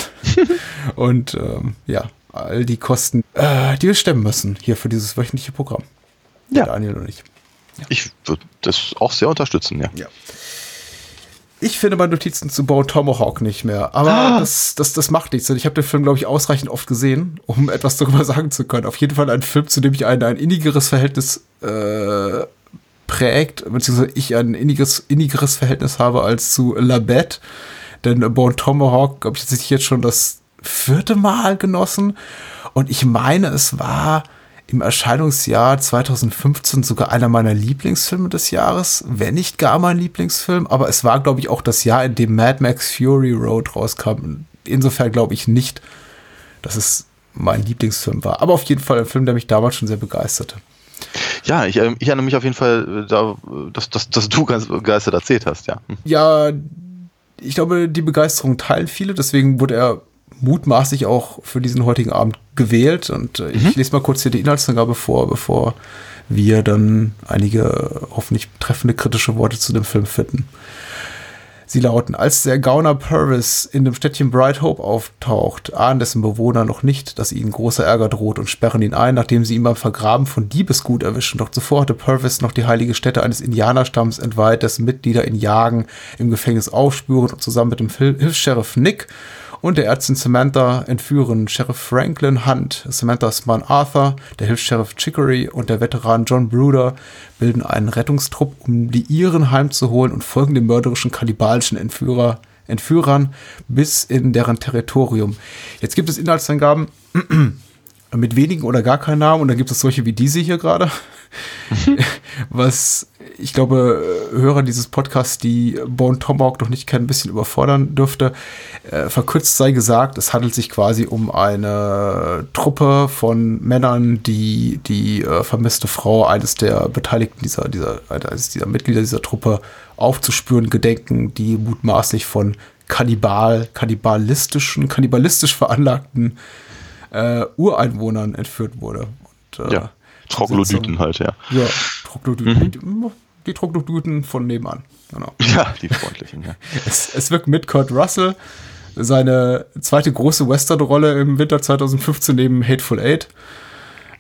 *laughs* und ähm, ja, all die Kosten, äh, die wir stemmen müssen hier für dieses wöchentliche Programm. Ja. Daniel und ich. Ja. Ich würde das auch sehr unterstützen, ja. ja. Ich finde meine Notizen zu Bone Tomahawk nicht mehr. Aber ah. das, das, das macht nichts. Ich habe den Film, glaube ich, ausreichend oft gesehen, um *laughs* etwas darüber sagen zu können. Auf jeden Fall ein Film, zu dem ich ein, ein innigeres Verhältnis äh, prägt, beziehungsweise ich ein innigeres, innigeres Verhältnis habe als zu La Bette. Denn Bone Tomahawk habe ich jetzt schon das vierte Mal genossen. Und ich meine, es war im Erscheinungsjahr 2015 sogar einer meiner Lieblingsfilme des Jahres, wenn nicht gar mein Lieblingsfilm, aber es war, glaube ich, auch das Jahr, in dem Mad Max Fury Road rauskam. Insofern glaube ich nicht, dass es mein Lieblingsfilm war, aber auf jeden Fall ein Film, der mich damals schon sehr begeisterte. Ja, ich, äh, ich erinnere mich auf jeden Fall, äh, da, dass, dass, dass du ganz begeistert erzählt hast, ja. Ja, ich glaube, die Begeisterung teilen viele, deswegen wurde er mutmaßlich auch für diesen heutigen Abend gewählt. Und äh, mhm. ich lese mal kurz hier die Inhaltsangabe vor, bevor wir dann einige hoffentlich treffende kritische Worte zu dem Film finden. Sie lauten, als der Gauner Purvis in dem Städtchen Bright Hope auftaucht, ahnen dessen Bewohner noch nicht, dass ihnen großer Ärger droht und sperren ihn ein, nachdem sie ihn beim Vergraben von Diebesgut erwischen. Doch zuvor hatte Purvis noch die heilige Stätte eines Indianerstamms entweiht, dessen Mitglieder ihn jagen, im Gefängnis aufspüren und zusammen mit dem Hilfs-Sheriff Nick und der Ärztin Samantha entführen Sheriff Franklin Hunt, Samanthas Mann Arthur, der Hilfs-Sheriff Chicory und der Veteran John Bruder bilden einen Rettungstrupp, um die Iren heimzuholen und folgen dem mörderischen kannibalischen Entführer, Entführern bis in deren Territorium. Jetzt gibt es Inhaltsangaben *clears throat* mit wenigen oder gar keinen Namen und dann gibt es solche wie diese hier gerade, *laughs* was ich glaube, Hörer dieses Podcasts, die Bone Tomahawk noch nicht kennen, ein bisschen überfordern dürfte. Äh, verkürzt sei gesagt, es handelt sich quasi um eine Truppe von Männern, die die äh, vermisste Frau eines der Beteiligten dieser, dieser, eines dieser Mitglieder dieser Truppe aufzuspüren gedenken, die mutmaßlich von Kannibal, kannibalistischen, kannibalistisch veranlagten äh, Ureinwohnern entführt wurde. Und, äh, ja, Troglodyten halt, ja. Ja, Troglodyten. Mhm die Troglodyten von nebenan. Genau. *laughs* Ja, die freundlichen, ja. *laughs* es, es wirkt mit Kurt Russell, seine zweite große Western-Rolle im Winter 2015 neben Hateful Eight.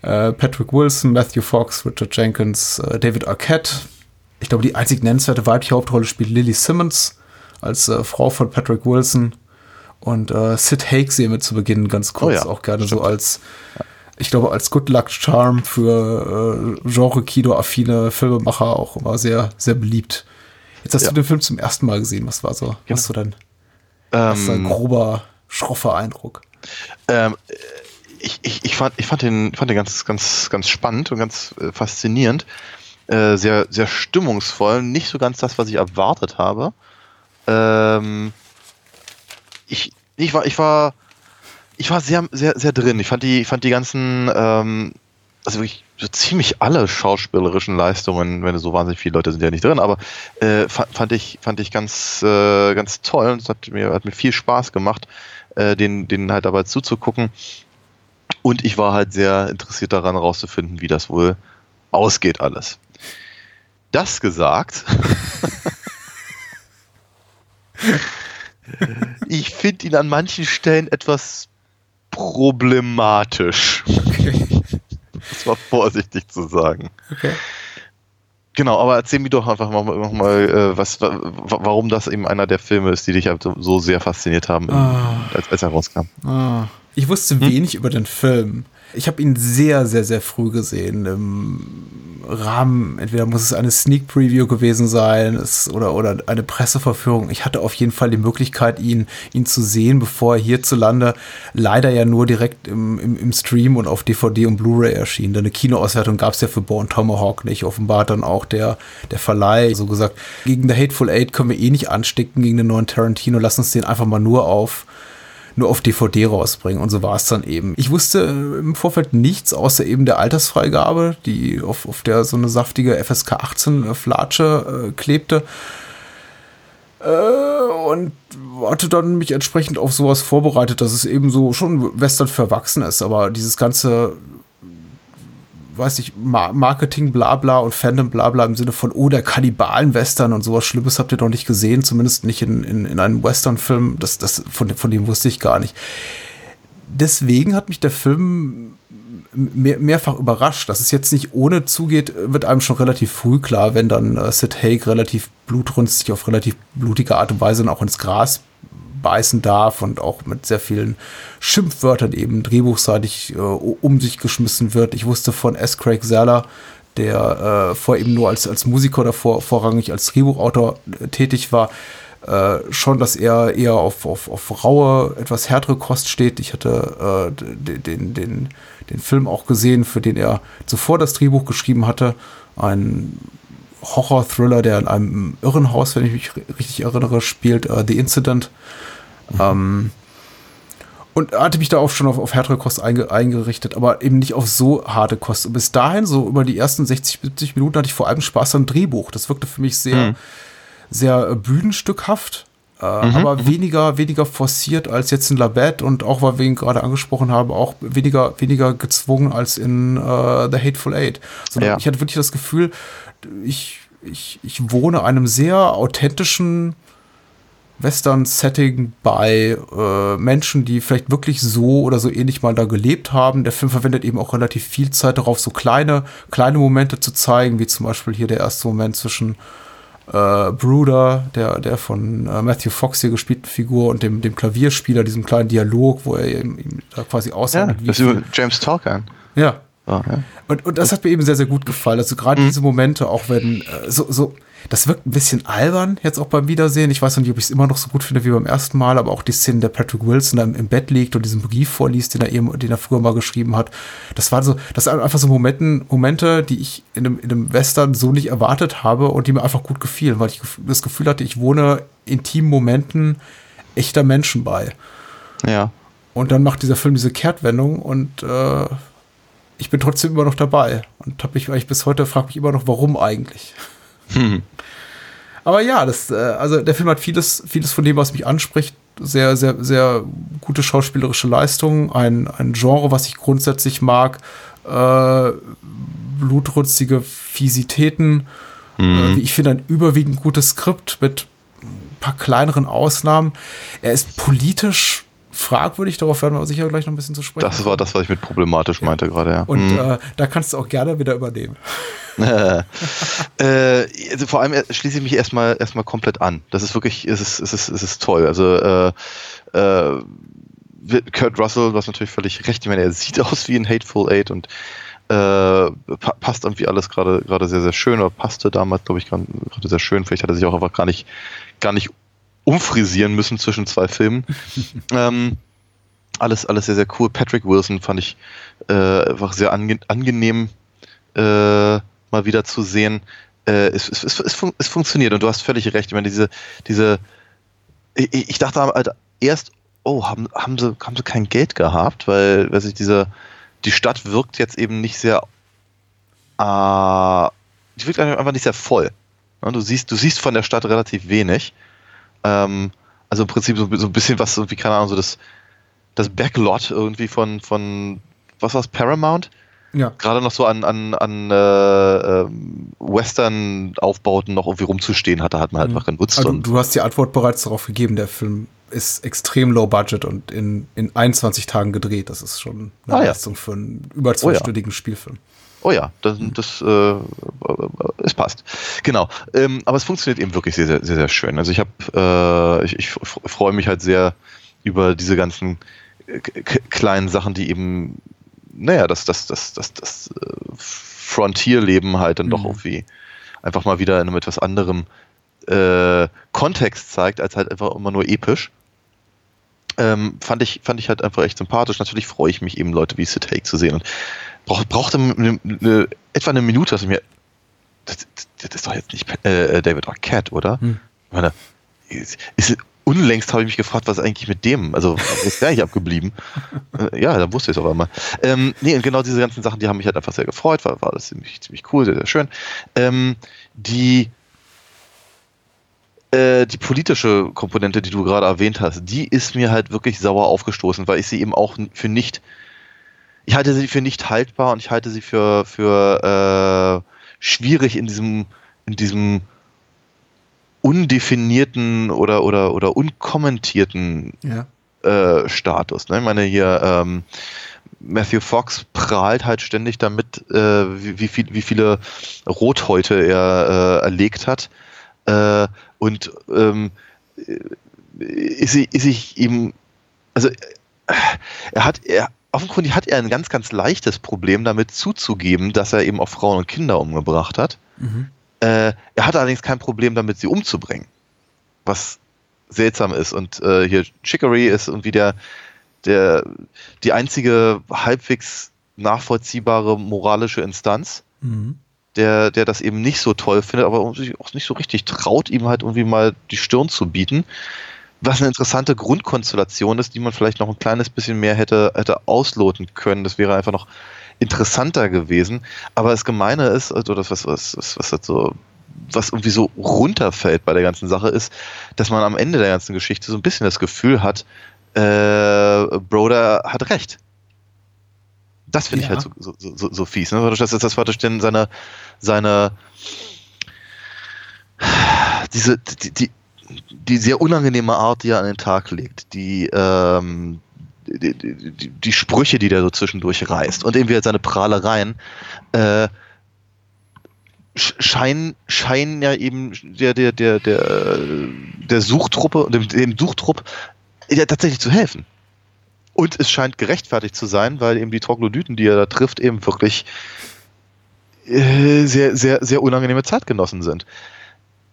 Äh, Patrick Wilson, Matthew Fox, Richard Jenkins, äh, David Arquette. Ich glaube, die einzig nennenswerte weibliche Hauptrolle spielt Lily Simmons als äh, Frau von Patrick Wilson. Und äh, Sid Haig sehen wir zu Beginn ganz kurz oh ja, auch gerne stimmt. so als ich glaube, als Good Luck Charm für äh, Genre-Kino-affine Filmemacher auch immer sehr, sehr beliebt. Jetzt hast ja. du den Film zum ersten Mal gesehen. Was war so, genau. was so dein, was ein grober, schroffer Eindruck? Ähm, ich, ich, ich, fand, ich fand den, fand den ganz, ganz, ganz spannend und ganz äh, faszinierend. Äh, sehr, sehr stimmungsvoll. Nicht so ganz das, was ich erwartet habe. Ähm, ich, ich war, ich war, ich war sehr, sehr, sehr drin. Ich fand die, ich fand die ganzen, ähm, also wirklich so ziemlich alle schauspielerischen Leistungen, wenn so wahnsinnig viele Leute sind ja nicht drin, aber äh, fand ich, fand ich ganz, äh, ganz toll und es hat mir, hat mir viel Spaß gemacht, äh, den, den halt dabei zuzugucken. Und ich war halt sehr interessiert daran, herauszufinden, wie das wohl ausgeht alles. Das gesagt. *laughs* *laughs* ich finde ihn an manchen Stellen etwas problematisch. Okay. Das war vorsichtig zu sagen. Okay. Genau, aber erzähl mir doch einfach mal, mal äh, was, warum das eben einer der Filme ist, die dich halt so sehr fasziniert haben, ah. als, als er rauskam. Ah. Ich wusste hm? wenig über den Film. Ich habe ihn sehr, sehr, sehr früh gesehen. Im Rahmen, entweder muss es eine Sneak Preview gewesen sein es, oder, oder eine Presseverführung. Ich hatte auf jeden Fall die Möglichkeit, ihn, ihn zu sehen, bevor er hierzulande leider ja nur direkt im, im, im Stream und auf DVD und Blu-ray erschien. Denn eine Kinoauswertung gab es ja für Born Tomahawk nicht. Offenbar dann auch der, der Verleih so gesagt, gegen The Hateful Eight können wir eh nicht anstecken, gegen den neuen Tarantino. Lass uns den einfach mal nur auf nur auf DVD rausbringen. Und so war es dann eben. Ich wusste äh, im Vorfeld nichts außer eben der Altersfreigabe, die auf, auf der so eine saftige FSK 18 äh, Flatsche äh, klebte. Äh, und hatte dann mich entsprechend auf sowas vorbereitet, dass es eben so schon Western verwachsen ist. Aber dieses ganze weiß ich, Marketing blabla und Fandom blabla im Sinne von, oh, der Kannibalen-Western und sowas Schlimmes habt ihr noch nicht gesehen, zumindest nicht in, in, in einem Western-Film. Das, das, von, von dem wusste ich gar nicht. Deswegen hat mich der Film mehr, mehrfach überrascht. Dass es jetzt nicht ohne zugeht, wird einem schon relativ früh klar, wenn dann äh, Sid Haig relativ blutrünstig auf relativ blutige Art und Weise auch ins Gras beißen darf und auch mit sehr vielen Schimpfwörtern eben drehbuchseitig äh, um sich geschmissen wird. Ich wusste von S. Craig Zeller, der äh, vor eben nur als, als Musiker davor vorrangig als Drehbuchautor äh, tätig war, äh, schon, dass er eher auf, auf, auf raue, etwas härtere Kost steht. Ich hatte äh, den, den, den Film auch gesehen, für den er zuvor das Drehbuch geschrieben hatte. Ein Horror-Thriller, der in einem Irrenhaus, wenn ich mich richtig erinnere, spielt, uh, The Incident. Mhm. Ähm, und hatte mich da auch schon auf, auf härtere Kost einge, eingerichtet, aber eben nicht auf so harte Kost. Und bis dahin, so über die ersten 60, 70 Minuten, hatte ich vor allem Spaß am Drehbuch. Das wirkte für mich sehr, mhm. sehr äh, bühnenstückhaft, äh, mhm. aber mhm. weniger, weniger forciert als jetzt in Labette und auch, weil wir ihn gerade angesprochen haben, auch weniger, weniger gezwungen als in uh, The Hateful Eight. Sondern ja. ich hatte wirklich das Gefühl, ich, ich, ich wohne einem sehr authentischen, Western-Setting bei äh, Menschen, die vielleicht wirklich so oder so ähnlich mal da gelebt haben. Der Film verwendet eben auch relativ viel Zeit darauf, so kleine, kleine Momente zu zeigen, wie zum Beispiel hier der erste Moment zwischen äh, Bruder, der, der von äh, Matthew Fox hier gespielten Figur und dem, dem Klavierspieler, diesem kleinen Dialog, wo er ihm, ihm da quasi aussagt. Ja, das ist James Talker. Ja. Oh, ja. Und, und das hat mir eben sehr, sehr gut gefallen. Also gerade mhm. diese Momente, auch wenn äh, so, so das wirkt ein bisschen albern jetzt auch beim Wiedersehen. Ich weiß noch nicht, ob ich es immer noch so gut finde wie beim ersten Mal, aber auch die Szene, der Patrick Wilson da im Bett liegt und diesen Brief vorliest, den er eben, den er früher mal geschrieben hat. Das war so, das sind einfach so Momenten, Momente, die ich in einem, in einem Western so nicht erwartet habe und die mir einfach gut gefielen, weil ich das Gefühl hatte, ich wohne intimen Momenten echter Menschen bei. Ja. Und dann macht dieser Film diese Kehrtwendung und äh, ich bin trotzdem immer noch dabei und habe mich eigentlich bis heute frage mich immer noch, warum eigentlich. Hm. *laughs* Aber ja, das, äh, also der Film hat vieles, vieles von dem, was mich anspricht, sehr, sehr, sehr gute schauspielerische Leistungen, ein, ein Genre, was ich grundsätzlich mag, äh, blutrünstige Fiesitäten, mhm. äh, ich finde, ein überwiegend gutes Skript mit ein paar kleineren Ausnahmen. Er ist politisch fragwürdig, darauf werden wir sicher gleich noch ein bisschen zu sprechen. Das war das, was ich mit problematisch ja. meinte gerade, ja. Und mhm. äh, da kannst du auch gerne wieder übernehmen. *laughs* äh, also vor allem schließe ich mich erstmal erstmal komplett an. Das ist wirklich, es ist, es ist, es ist toll. Also äh, äh, Kurt Russell, du hast natürlich völlig recht. Ich meine, er sieht *laughs* aus wie ein Hateful Eight und äh, passt irgendwie alles gerade gerade sehr sehr schön oder passte damals glaube ich gerade sehr schön. Vielleicht hat er sich auch einfach gar nicht gar nicht umfrisieren müssen zwischen zwei Filmen. *laughs* ähm, alles, alles sehr, sehr cool. Patrick Wilson fand ich äh, einfach sehr ange angenehm äh, mal wieder zu sehen. Äh, es, es, es, es, fun es funktioniert und du hast völlig recht. Ich meine, diese, diese, ich, ich dachte halt erst, oh, haben, haben, sie, haben sie kein Geld gehabt, weil, weiß ich, diese, die Stadt wirkt jetzt eben nicht sehr, äh, die wirkt einfach nicht sehr voll. Du siehst, du siehst von der Stadt relativ wenig. Ähm, also im Prinzip so, so, ein bisschen was, wie keine Ahnung, so das, das Backlot irgendwie von, von, was war's, Paramount? Ja. Gerade noch so an, an, an äh, ähm, Western-Aufbauten noch irgendwie rumzustehen hatte, hat man halt einfach genutzt. Also, du hast die Antwort bereits darauf gegeben, der Film ist extrem low budget und in, in 21 Tagen gedreht. Das ist schon eine Ah, ja. Leistung für einen über Oh, ja. zweistündigen Spielfilm. Oh ja, das, das äh, es passt. Genau. Ähm, aber es funktioniert eben wirklich sehr, sehr, sehr, sehr schön. Also ich habe, äh, ich, ich freue mich halt sehr über diese ganzen äh, kleinen Sachen, die eben, naja, das, das, das, das, das äh, Frontier-Leben halt dann doch Mhm. irgendwie einfach mal wieder in einem etwas anderem äh, Kontext zeigt, als halt einfach immer nur episch. Ähm, fand, ich, fand ich halt einfach echt sympathisch. Natürlich freue ich mich eben, Leute wie Sid Haig zu sehen. Und brauch, brauchte eine, eine, etwa eine Minute, dass ich mir. Das, das ist doch jetzt nicht äh, David Arquette, oder? Hm. Ich meine, ist, ist, unlängst habe ich mich gefragt, was eigentlich mit dem? Also, ist der eigentlich abgeblieben? *laughs* Ja, dann wusste ich es auf einmal. Ähm, nee, und genau diese ganzen Sachen, die haben mich halt einfach sehr gefreut, war, war das ziemlich, ziemlich cool, sehr, sehr schön. Ähm, die äh, die politische Komponente, die du gerade erwähnt hast, die ist mir halt wirklich sauer aufgestoßen, weil ich sie eben auch für nicht, ich halte sie für nicht haltbar und ich halte sie für, für äh, schwierig in diesem, in diesem undefinierten oder, oder, oder unkommentierten Ja. äh, Status. Ne? Ich meine, hier ähm, Matthew Fox prahlt halt ständig damit, äh, wie, wie, viel, wie viele Rothäute er äh, erlegt hat. Äh, und ähm, ist, ist sich eben, also er hat, er, offenkundig hat er ein ganz, ganz leichtes Problem damit zuzugeben, dass er eben auch Frauen und Kinder umgebracht hat. Mhm. Äh, er hat allerdings kein Problem damit, sie umzubringen. Was seltsam ist. Und äh, hier Chicory ist irgendwie der, der, die einzige halbwegs nachvollziehbare moralische Instanz, Mhm. der, der das eben nicht so toll findet, aber sich auch nicht so richtig traut, ihm halt irgendwie mal die Stirn zu bieten. Was eine interessante Grundkonstellation ist, die man vielleicht noch ein kleines bisschen mehr hätte, hätte ausloten können. Das wäre einfach noch interessanter gewesen. Aber das Gemeine ist, also das, was, was, was, was halt so, was irgendwie so runterfällt bei der ganzen Sache, ist, dass man am Ende der ganzen Geschichte so ein bisschen das Gefühl hat, äh, Broder hat recht. Das finde ich Ja. halt so, so, so, so fies. Ne? Dass das, das dadurch denn seine, seine diese, die, die, die sehr unangenehme Art, die er an den Tag legt, die, ähm, die, Sprüche, die der so zwischendurch reißt und irgendwie halt seine Prahlereien, äh, sch- scheinen, scheinen ja eben der, der, der, der, der Suchtruppe, dem, dem Suchtrupp ja tatsächlich zu helfen. Und es scheint gerechtfertigt zu sein, weil eben die Troglodyten, die er da trifft, eben wirklich äh, sehr, sehr, sehr unangenehme Zeitgenossen sind.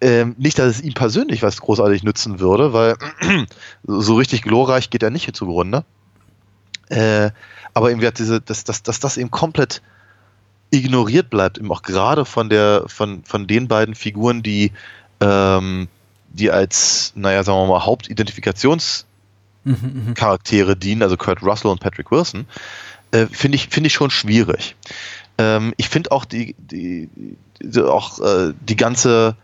Ähm, nicht, dass es ihm persönlich was großartig nützen würde, weil *clears throat* so richtig glorreich geht er nicht zugrunde. Äh, aber hat diese, dass, dass, dass das eben komplett ignoriert bleibt, eben auch gerade von der, von, von den beiden Figuren, die, ähm, die als, naja, sagen wir mal, Hauptidentifikationscharaktere dienen, also Kurt Russell und Patrick Wilson, äh, finde ich, finde ich schon schwierig. Ähm, ich finde auch die, die, die auch äh, die ganze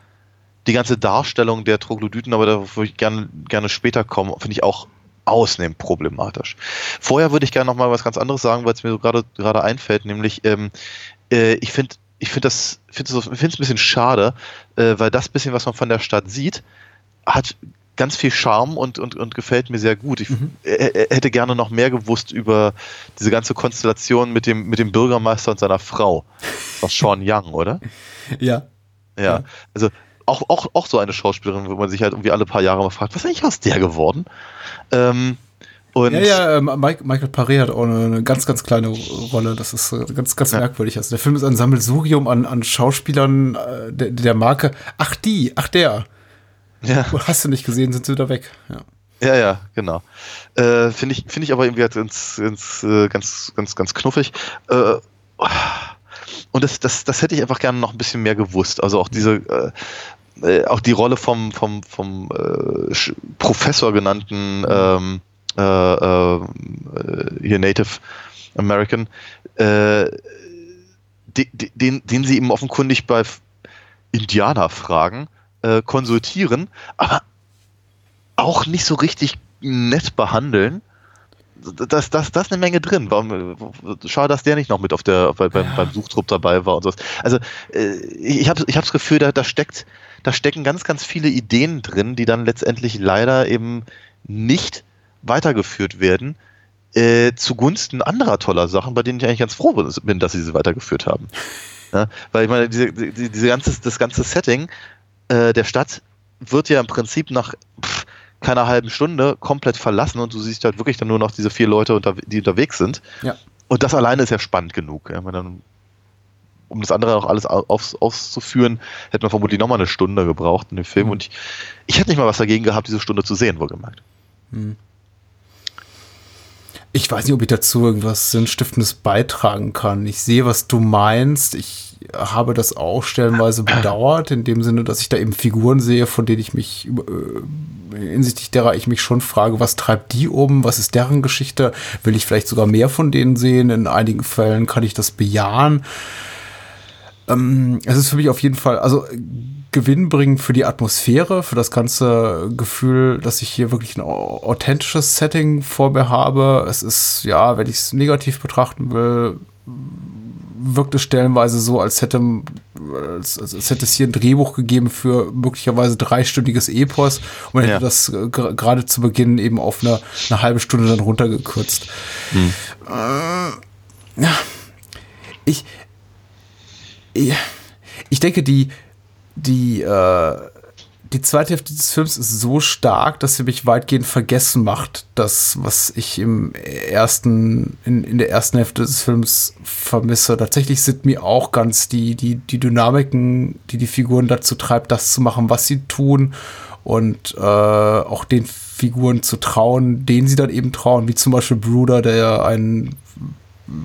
die ganze Darstellung der Troglodyten, aber da würde ich gerne, gerne später kommen, finde ich auch ausnehmend problematisch. Vorher würde ich gerne noch mal was ganz anderes sagen, weil es mir so gerade gerade einfällt, nämlich ähm, äh, ich finde ich finde das finde es ein bisschen schade, äh, weil das bisschen, was man von der Stadt sieht, hat ganz viel Charme und, und, und gefällt mir sehr gut. Ich Mhm. äh, äh, hätte gerne noch mehr gewusst über diese ganze Konstellation mit dem, mit dem Bürgermeister und seiner Frau. Das war Sean *laughs* Young, oder? Ja. Ja. Ja. Also auch, auch, auch so eine Schauspielerin, wo man sich halt irgendwie alle paar Jahre mal fragt, was ist eigentlich aus der geworden? Ähm, und Ja, ja, ähm, Mike, Michael Paré hat auch eine, eine ganz, ganz kleine Rolle. Das ist äh, ganz, ganz Ja. merkwürdig. Also der Film ist ein Sammelsurium an, an Schauspielern äh, der, der Marke. Ach, die, ach der. ja. Hast du nicht gesehen, sind sie wieder weg. Ja. Ja, ja, genau. Äh, Finde ich, finde ich aber irgendwie halt ganz, ganz, äh, ganz, ganz, ganz knuffig. Äh, und das, das, das hätte ich einfach gerne noch ein bisschen mehr gewusst. Also auch diese, äh, äh, auch die Rolle vom, vom, vom äh, Professor genannten ähm, äh, äh, hier Native American, äh, de- de- den, den sie eben offenkundig bei Indianerfragen konsultieren, aber auch nicht so richtig nett behandeln. das, das, das ist eine Menge drin. Warum, schade, dass der nicht noch mit auf der, bei, beim, ja. beim Suchtrupp dabei war und sowas. Also ich habe ich hab das Gefühl, da, da, steckt, da stecken ganz, ganz viele Ideen drin, die dann letztendlich leider eben nicht weitergeführt werden äh, zugunsten anderer toller Sachen, bei denen ich eigentlich ganz froh bin, dass sie sie weitergeführt haben. *laughs* Ja, weil ich meine, diese, diese ganze, das ganze Setting äh, der Stadt wird ja im Prinzip nach pff, keiner halben Stunde komplett verlassen und du siehst halt wirklich dann nur noch diese vier Leute, unter, die unterwegs sind. Ja. Und das alleine ist ja spannend genug. Ja, dann, um das andere auch alles aus, auszuführen, hätte man vermutlich nochmal eine Stunde gebraucht in dem Film. Mhm. Und ich, ich hätte nicht mal was dagegen gehabt, diese Stunde zu sehen, wohlgemerkt. Mhm. Ich weiß nicht, ob ich dazu irgendwas Sinnstiftendes beitragen kann. Ich sehe, was du meinst. Ich habe das auch stellenweise bedauert, in dem Sinne, dass ich da eben Figuren sehe, von denen ich mich äh, hinsichtlich derer ich mich schon frage, was treibt die um, was ist deren Geschichte, will ich vielleicht sogar mehr von denen sehen, in einigen Fällen kann ich das bejahen. Ähm, es ist für mich auf jeden Fall, also gewinnbringend für die Atmosphäre, für das ganze Gefühl, dass ich hier wirklich ein authentisches Setting vor mir habe. Es ist, ja, wenn ich es negativ betrachten will, wirkt es stellenweise so, als hätte, als, als hätte es hier ein Drehbuch gegeben für möglicherweise dreistündiges Epos und man hätte ja. das äh, gerade zu Beginn eben auf eine, eine halbe Stunde dann runtergekürzt. Hm. Äh, ja. Ich, ich, denke, die, die, äh, die zweite Hälfte des Films ist so stark, dass sie mich weitgehend vergessen macht, das, was ich im ersten, in, in der ersten Hälfte des Films vermisse. Tatsächlich sind mir auch ganz die, die, die Dynamiken, die die Figuren dazu treibt, das zu machen, was sie tun und äh, auch den Figuren zu trauen, denen sie dann eben trauen, wie zum Beispiel Bruder, der ein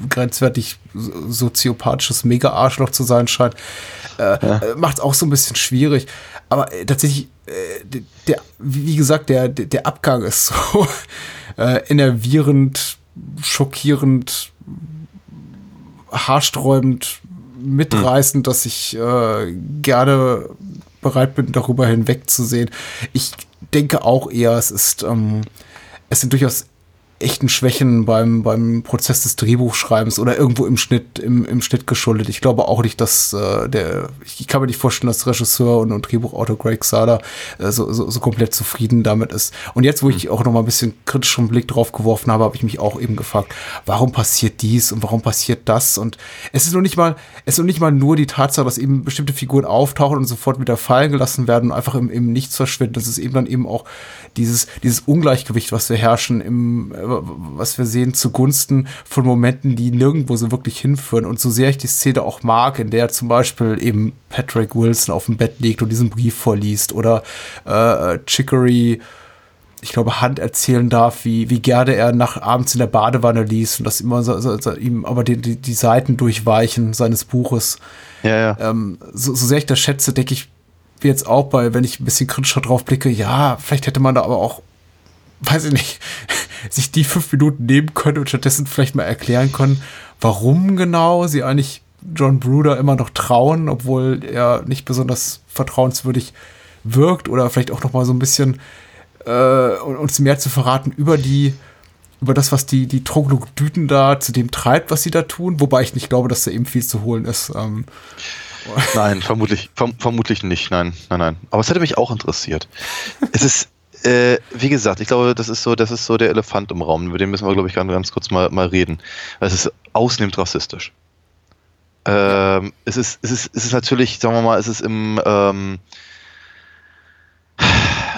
grenzwertig soziopathisches Mega-Arschloch zu sein scheint, äh, ja. Äh, macht es auch so ein bisschen schwierig. Aber äh, tatsächlich, äh, der, wie gesagt, der, der Abgang ist so *laughs* äh, enervierend, schockierend, haarsträubend, mitreißend, mhm. dass ich äh, gerne bereit bin, darüber hinwegzusehen. Ich denke auch eher, es ist, ähm, es sind durchaus echten Schwächen beim, beim Prozess des Drehbuchschreibens oder irgendwo im Schnitt, im, im Schnitt geschuldet. Ich glaube auch nicht, dass äh, der, ich kann mir nicht vorstellen, dass Regisseur und, und Drehbuchautor Greg Sada äh, so, so, so komplett zufrieden damit ist. Und jetzt, wo ich auch noch mal ein bisschen kritischen Blick drauf geworfen habe, habe ich mich auch eben gefragt, warum passiert dies und warum passiert das? Und es ist noch nicht mal, es ist noch nicht mal nur die Tatsache, dass eben bestimmte Figuren auftauchen und sofort wieder fallen gelassen werden und einfach im, im Nichts verschwinden. Das ist eben dann eben auch dieses, dieses Ungleichgewicht, was wir herrschen im, was wir sehen, zugunsten von Momenten, die nirgendwo so wirklich hinführen. Und so sehr ich die Szene auch mag, in der zum Beispiel eben Patrick Wilson auf dem Bett liegt und diesen Brief vorliest oder äh, Chicory ich glaube, Hand erzählen darf, wie, wie gerne er nach abends in der Badewanne liest und dass immer so, so, so, ihm aber die, die, die Seiten durchweichen seines Buches. Ja, ja. Ähm, so, so sehr ich das schätze, denke ich jetzt auch bei, wenn ich ein bisschen kritischer drauf blicke, ja, vielleicht hätte man da aber auch, weiß ich nicht, sich die fünf Minuten nehmen können und stattdessen vielleicht mal erklären können, warum genau sie eigentlich John Bruder immer noch trauen, obwohl er nicht besonders vertrauenswürdig wirkt oder vielleicht auch noch mal so ein bisschen äh, uns mehr zu verraten über die über das, was die, die Troglodyten da zu dem treibt, was sie da tun, wobei ich nicht glaube, dass da eben viel zu holen ist. Ähm, Nein, vermutlich, verm vermutlich nicht. Nein, nein, nein. Aber es hätte mich auch interessiert. es ist, äh, wie gesagt, ich glaube, das ist so, das ist so der Elefant im Raum. Über den müssen wir, glaube ich, ganz, ganz kurz mal, mal reden. Es ist ausnehmend rassistisch. Ähm, es ist, es ist, es ist natürlich, sagen wir mal, es ist im, ähm,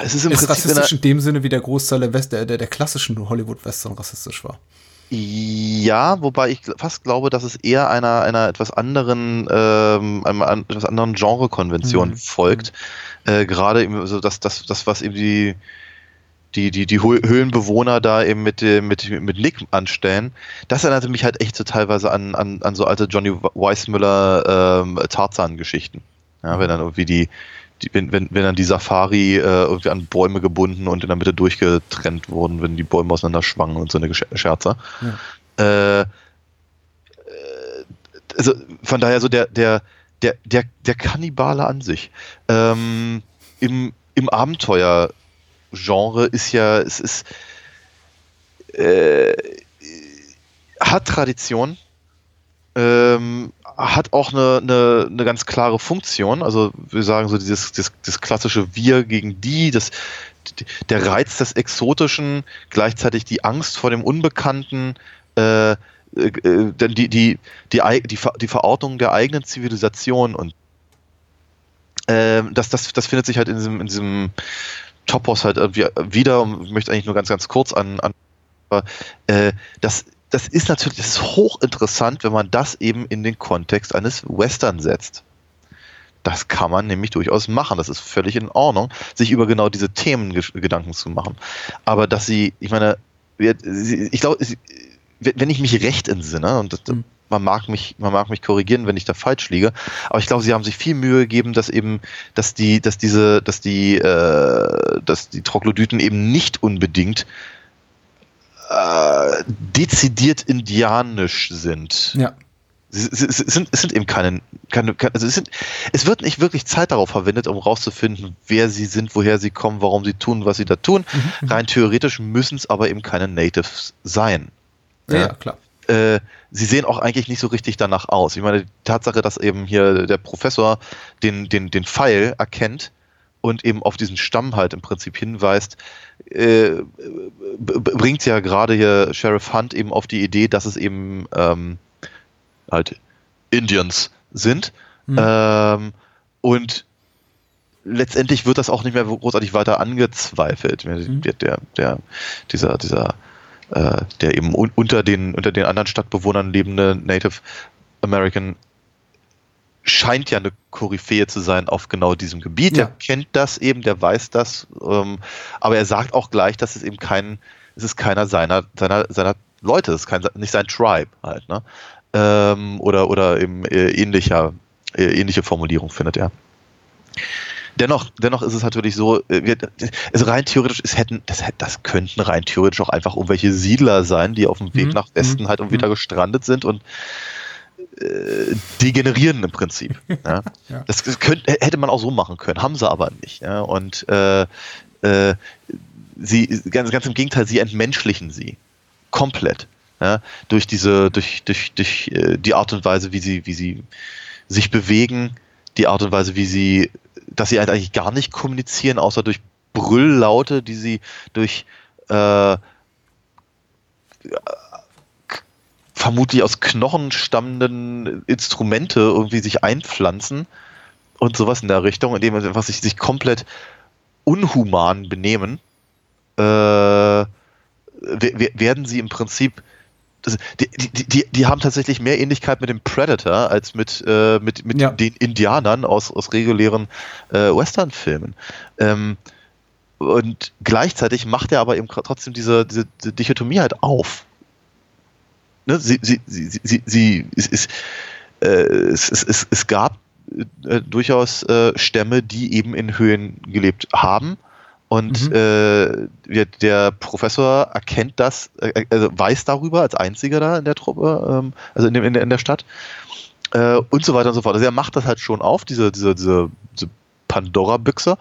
es ist im ist rassistisch in, in dem Sinne, wie der Großteil der, West der, der, der klassischen Hollywood-Western rassistisch war. Ja, wobei ich fast glaube, dass es eher einer, einer etwas anderen, ähm, einer etwas anderen Genrekonvention mhm. folgt. Äh, Gerade eben, also das, das, das, was eben die, die, die, die Höhlenbewohner da eben mit, mit, mit Nick anstellen, das erinnerte mich halt echt so teilweise an, an, an so alte Johnny Weissmüller ähm, Tarzan-Geschichten. Ja, wenn dann irgendwie die, die, wenn, wenn, wenn dann die Safari äh, irgendwie an Bäume gebunden und in der Mitte durchgetrennt wurden, wenn die Bäume auseinander schwangen und so eine Scherze. Ja. Äh, also von daher so der, der, der, der, der Kannibale an sich. Ähm, Im im Abenteuer-Genre ist ja, es ist äh, hat Tradition, ähm, hat auch eine, eine, eine ganz klare Funktion. Also wir sagen so dieses, das, das klassische Wir gegen die, das, der Reiz des Exotischen, gleichzeitig die Angst vor dem Unbekannten, äh, äh, die, die, die, die, die Verordnung der eigenen Zivilisation und äh, das, das, das findet sich halt in diesem, in diesem Topos halt irgendwie wieder und möchte eigentlich nur ganz, ganz kurz an, an äh, das das ist natürlich, das ist hochinteressant, wenn man das eben in den Kontext eines Western setzt. Das kann man nämlich durchaus machen. Das ist völlig in Ordnung, sich über genau diese Themen Gedanken zu machen. Aber dass sie, ich meine, ich glaube, wenn ich mich recht entsinne, und mhm. man mag mich, man mag mich korrigieren, wenn ich da falsch liege, aber ich glaube, sie haben sich viel Mühe gegeben, dass eben, dass die, dass diese, dass die, äh, dass die Troglodyten eben nicht unbedingt äh, dezidiert indianisch sind. Ja. Es, sind, es sind eben keine, keine, also es, sind, es wird nicht wirklich Zeit darauf verwendet, um rauszufinden, wer sie sind, woher sie kommen, warum sie tun, was sie da tun. Mhm. Rein theoretisch müssen es aber eben keine Natives sein. Ja, ja klar. Äh, sie sehen auch eigentlich nicht so richtig danach aus. Ich meine, die Tatsache, dass eben hier der Professor den, den, den Pfeil erkennt, und eben auf diesen Stamm halt im Prinzip hinweist, äh, bringt ja gerade hier Sheriff Hunt eben auf die Idee, dass es eben ähm, halt Indians sind. Mhm. Ähm, und letztendlich wird das auch nicht mehr großartig weiter angezweifelt. Mhm. Der, der, dieser, dieser, äh, der eben unter den, unter den anderen Stadtbewohnern lebende Native American scheint ja eine Koryphäe zu sein auf genau diesem Gebiet. Ja. Er kennt das eben, der weiß das, ähm, aber er sagt auch gleich, dass es eben kein, es ist keiner seiner, seiner, seiner Leute, es ist kein, nicht sein Tribe halt, ne? Ähm, oder, oder eben äh, ähnlicher, äh, ähnliche Formulierung findet er. Dennoch, dennoch ist es natürlich so, äh, wir, also rein theoretisch, es hätten, das, das könnten rein theoretisch auch einfach irgendwelche Siedler sein, die auf dem Weg mhm. nach Westen mhm. halt und wieder mhm. gestrandet sind und äh, degenerieren im Prinzip. *laughs* Ja? ja. Das, das könnt, hätte man auch so machen können, haben sie aber nicht. Ja? Und äh, äh, sie, ganz, ganz im Gegenteil, sie entmenschlichen sie komplett. Ja? Durch diese, durch, durch, durch äh, die Art und Weise, wie sie, wie sie sich bewegen, die Art und Weise, wie sie, dass sie halt eigentlich gar nicht kommunizieren, außer durch Brülllaute, die sie durch äh, vermutlich aus Knochen stammenden Instrumente irgendwie sich einpflanzen und sowas in der Richtung, indem sie einfach sich, sich komplett unhuman benehmen, äh, werden sie im Prinzip das, die, die, die, die, haben tatsächlich mehr Ähnlichkeit mit dem Predator als mit, äh, mit, mit ja. den Indianern aus, aus regulären äh, Western-Filmen. Ähm, und gleichzeitig macht er aber eben trotzdem diese, diese, diese Dichotomie halt auf ne, sie, sie, sie, sie, sie es, ist, äh, es, es, es, gab äh, durchaus äh, Stämme, die eben in Höhen gelebt haben. Und mhm. äh, der Professor erkennt das, äh, also weiß darüber als einziger da in der Truppe, ähm, also in, dem, in, der, in der Stadt äh, und so weiter und so fort. Also er macht das halt schon auf, diese, diese, diese, diese Pandora-Büchse,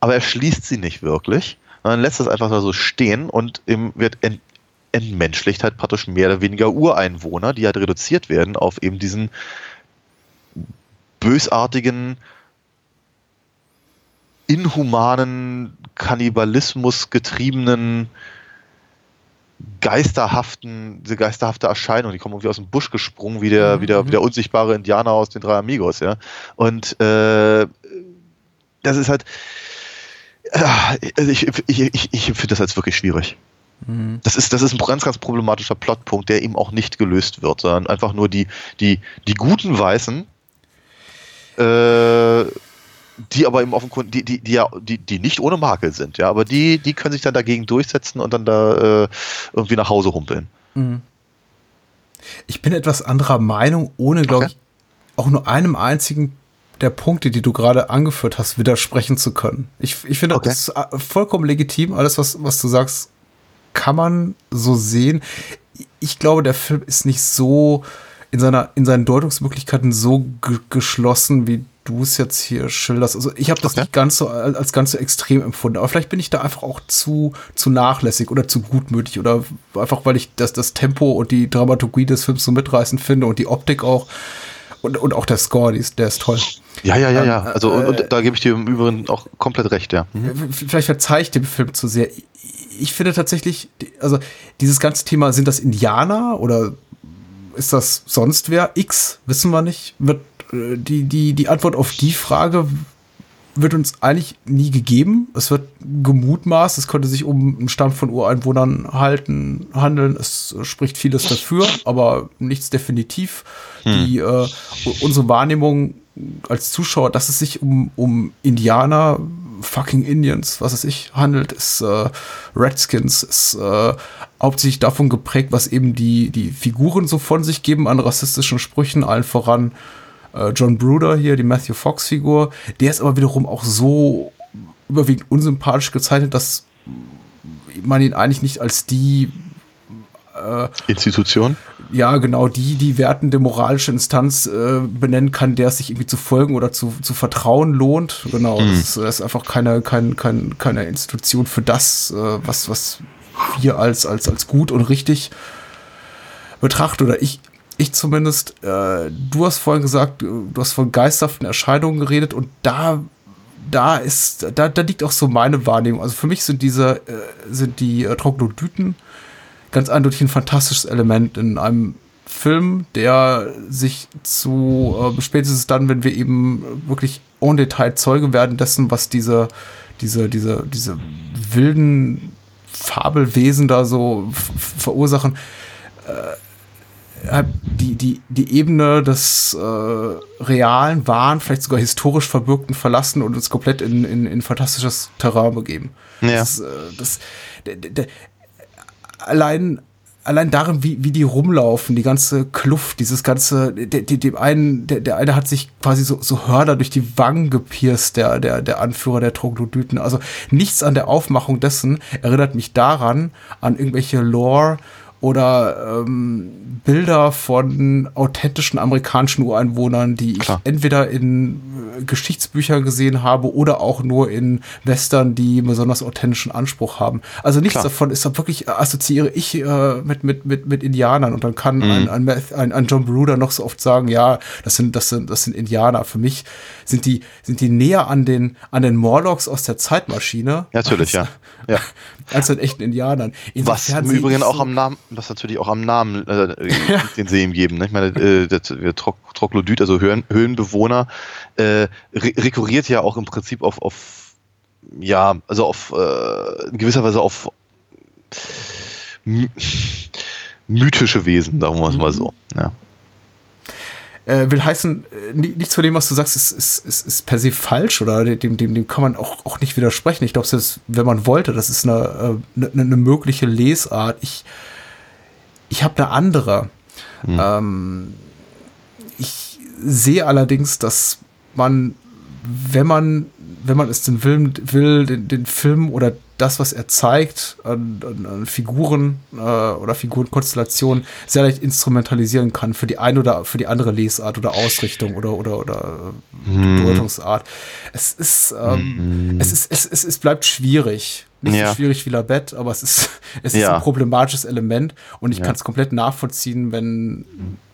aber er schließt sie nicht wirklich. Man lässt das einfach so stehen und ihm wird ent entmenschlicht halt praktisch mehr oder weniger Ureinwohner, die halt reduziert werden auf eben diesen bösartigen, inhumanen, Kannibalismus getriebenen, geisterhaften, diese geisterhafte Erscheinung, die kommen irgendwie aus dem Busch gesprungen, wie der, mhm. wie der, wie der unsichtbare Indianer aus den drei Amigos, ja. Und äh, das ist halt, äh, ich, ich, ich, ich finde das als wirklich schwierig. Das ist, das ist ein ganz, ganz problematischer Plotpunkt, der eben auch nicht gelöst wird, sondern einfach nur die, die, die guten Weißen, äh, die aber eben offenkundig, die, die, die ja, die, die nicht ohne Makel sind, ja, aber die, die können sich dann dagegen durchsetzen und dann da äh, irgendwie nach Hause humpeln. Mhm. Ich bin etwas anderer Meinung, ohne, glaube okay. ich, auch nur einem einzigen der Punkte, die du gerade angeführt hast, widersprechen zu können. Ich, ich finde, okay. das ist äh, vollkommen legitim. Alles, was, was du sagst, kann man so sehen. Ich glaube, der Film ist nicht so in seiner in seinen Deutungsmöglichkeiten so geschlossen wie du es jetzt hier schilderst. Also ich habe das Okay. nicht ganz so als als ganz so extrem empfunden, aber vielleicht bin ich da einfach auch zu zu nachlässig oder zu gutmütig oder einfach weil ich das das Tempo und die Dramaturgie des Films so mitreißend finde und die Optik auch und, und auch der Score, die ist, der ist toll. Ja, ja, ja, ja. Ähm, Also, und, äh, und da gebe ich dir im Übrigen auch komplett recht, ja. Mhm. Vielleicht verzeihe ich dem Film zu sehr. Ich- finde tatsächlich, also dieses ganze Thema, sind das Indianer oder ist das sonst wer? X, wissen wir nicht. Wird äh, die, die, die Antwort auf die Frage wird uns eigentlich nie gegeben. Es wird gemutmaßt, es könnte sich um einen Stamm von Ureinwohnern halten, handeln. Es spricht vieles dafür, aber nichts definitiv. Die, äh, unsere Wahrnehmung als Zuschauer, dass es sich um, um Indianer, fucking Indians, was es ich, handelt, ist äh, Redskins, ist äh, hauptsächlich davon geprägt, was eben die, die Figuren so von sich geben an rassistischen Sprüchen, allen voran äh, John Bruder hier, die Matthew Fox-Figur, der ist aber wiederum auch so überwiegend unsympathisch gezeichnet, dass man ihn eigentlich nicht als die, Institution. ja genau, die, die wertende moralische Instanz äh, benennen kann, der es sich irgendwie zu folgen oder zu, zu vertrauen lohnt. Genau, das, ist, das ist einfach keine, kein, kein, keine Institution für das, äh, was, was wir als, als, als gut und richtig betrachten oder ich, ich zumindest, äh, du hast vorhin gesagt, äh, du hast von geisterhaften Erscheinungen geredet und da, da ist, da, da liegt auch so meine Wahrnehmung. Also für mich sind diese, äh, sind die äh, Troglodyten ganz eindeutig ein fantastisches Element in einem Film, der sich zu, äh, spätestens dann, wenn wir eben wirklich en Detail Zeuge werden dessen, was diese, diese, diese, diese wilden Fabelwesen da so verursachen, äh, die, die, die Ebene des äh, realen, wahren, vielleicht sogar historisch verbürgten verlassen und uns komplett in, in, in fantastisches Terrain begeben. Ja. Das, äh, das, der, der, allein allein darin, wie, wie die rumlaufen, die ganze Kluft, dieses ganze, der, der, dem einen, der, der eine hat sich quasi so, so Hörner durch die Wangen gepierst, der, der, der Anführer der Troglodyten. Also nichts an der Aufmachung dessen erinnert mich daran, an irgendwelche Lore oder ähm, Bilder von authentischen amerikanischen Ureinwohnern, die ich Klar. entweder in äh, Geschichtsbüchern gesehen habe oder auch nur in Western, die einen besonders authentischen Anspruch haben. Also nichts Klar. davon ist da wirklich, äh, assoziiere ich äh, mit, mit, mit, mit Indianern und dann kann ein, ein, ein, ein John Bruder noch so oft sagen, ja, das sind, das sind, das sind Indianer. Für mich sind die, sind die näher an den, an den Morlocks aus der Zeitmaschine. Natürlich, als, *laughs* ja. ja. Als an echten Indianern. Was Insofern im sehe Übrigen auch am Namen, was natürlich auch am Namen äh, den See ihm geben. Ne? Ich meine, äh, der, der Tro Troglodyt, also Höhlen, Höhlenbewohner, äh, re rekurriert ja auch im Prinzip auf, auf ja, also auf äh, in gewisser Weise auf my mythische Wesen, sagen wir es mal so. Ja. Äh, will heißen, äh, ni- nichts von dem, was du sagst, ist, ist, ist, ist per se falsch oder dem, dem, dem kann man auch, auch nicht widersprechen. Ich glaube, selbst wenn man wollte, das ist eine, äh, eine, eine mögliche Lesart. Ich, ich habe eine andere. Ähm, ich sehe allerdings, dass man, wenn man, wenn man es denn will, will den, den Film oder das, was er zeigt, an, an, an Figuren äh, oder Figurenkonstellationen sehr leicht instrumentalisieren kann für die eine oder für die andere Lesart oder Ausrichtung oder oder oder äh, Bedeutungsart. Es ist, ähm, es ist, es, es, es bleibt schwierig. Nicht Ja. so schwierig wie Labette, aber es ist, *laughs* es ist Ja. ein problematisches Element und ich Ja. kann es komplett nachvollziehen, wenn,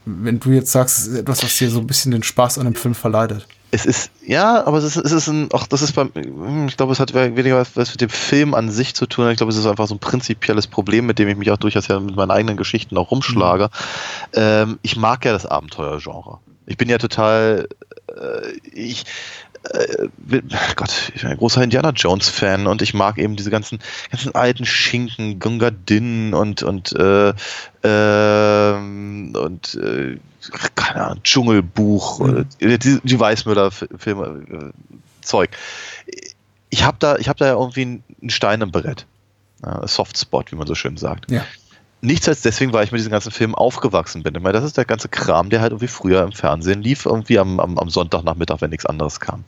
wenn du jetzt sagst, es ist etwas, was dir so ein bisschen den Spaß an dem Film verleidet. Es ist, ja, aber es ist, es ist ein, auch das ist beim, ich glaube, es hat weniger was, mit dem Film an sich zu tun. Ich glaube, es ist einfach so ein prinzipielles Problem, mit dem ich mich auch durchaus ja mit meinen eigenen Geschichten auch rumschlage. Ähm, ich mag ja das Abenteuergenre. Ich bin ja total, äh, ich, äh, Gott, ich bin ein großer Indiana Jones Fan und ich mag eben diese ganzen, ganzen alten Schinken, Gunga Din und, und, äh, ähm, und, äh, keine Ahnung, Dschungelbuch, Mhm. äh, die, die Weißmüller-Filme, äh, Zeug. Ich habe da, ich habe da ja irgendwie einen Stein im Brett. Ja, Softspot, wie man so schön sagt. Ja. Nichts als deswegen, weil ich mit diesen ganzen Filmen aufgewachsen bin. Ich meine, das ist der ganze Kram, der halt irgendwie früher im Fernsehen lief, irgendwie am, am, am Sonntagnachmittag, wenn nichts anderes kam.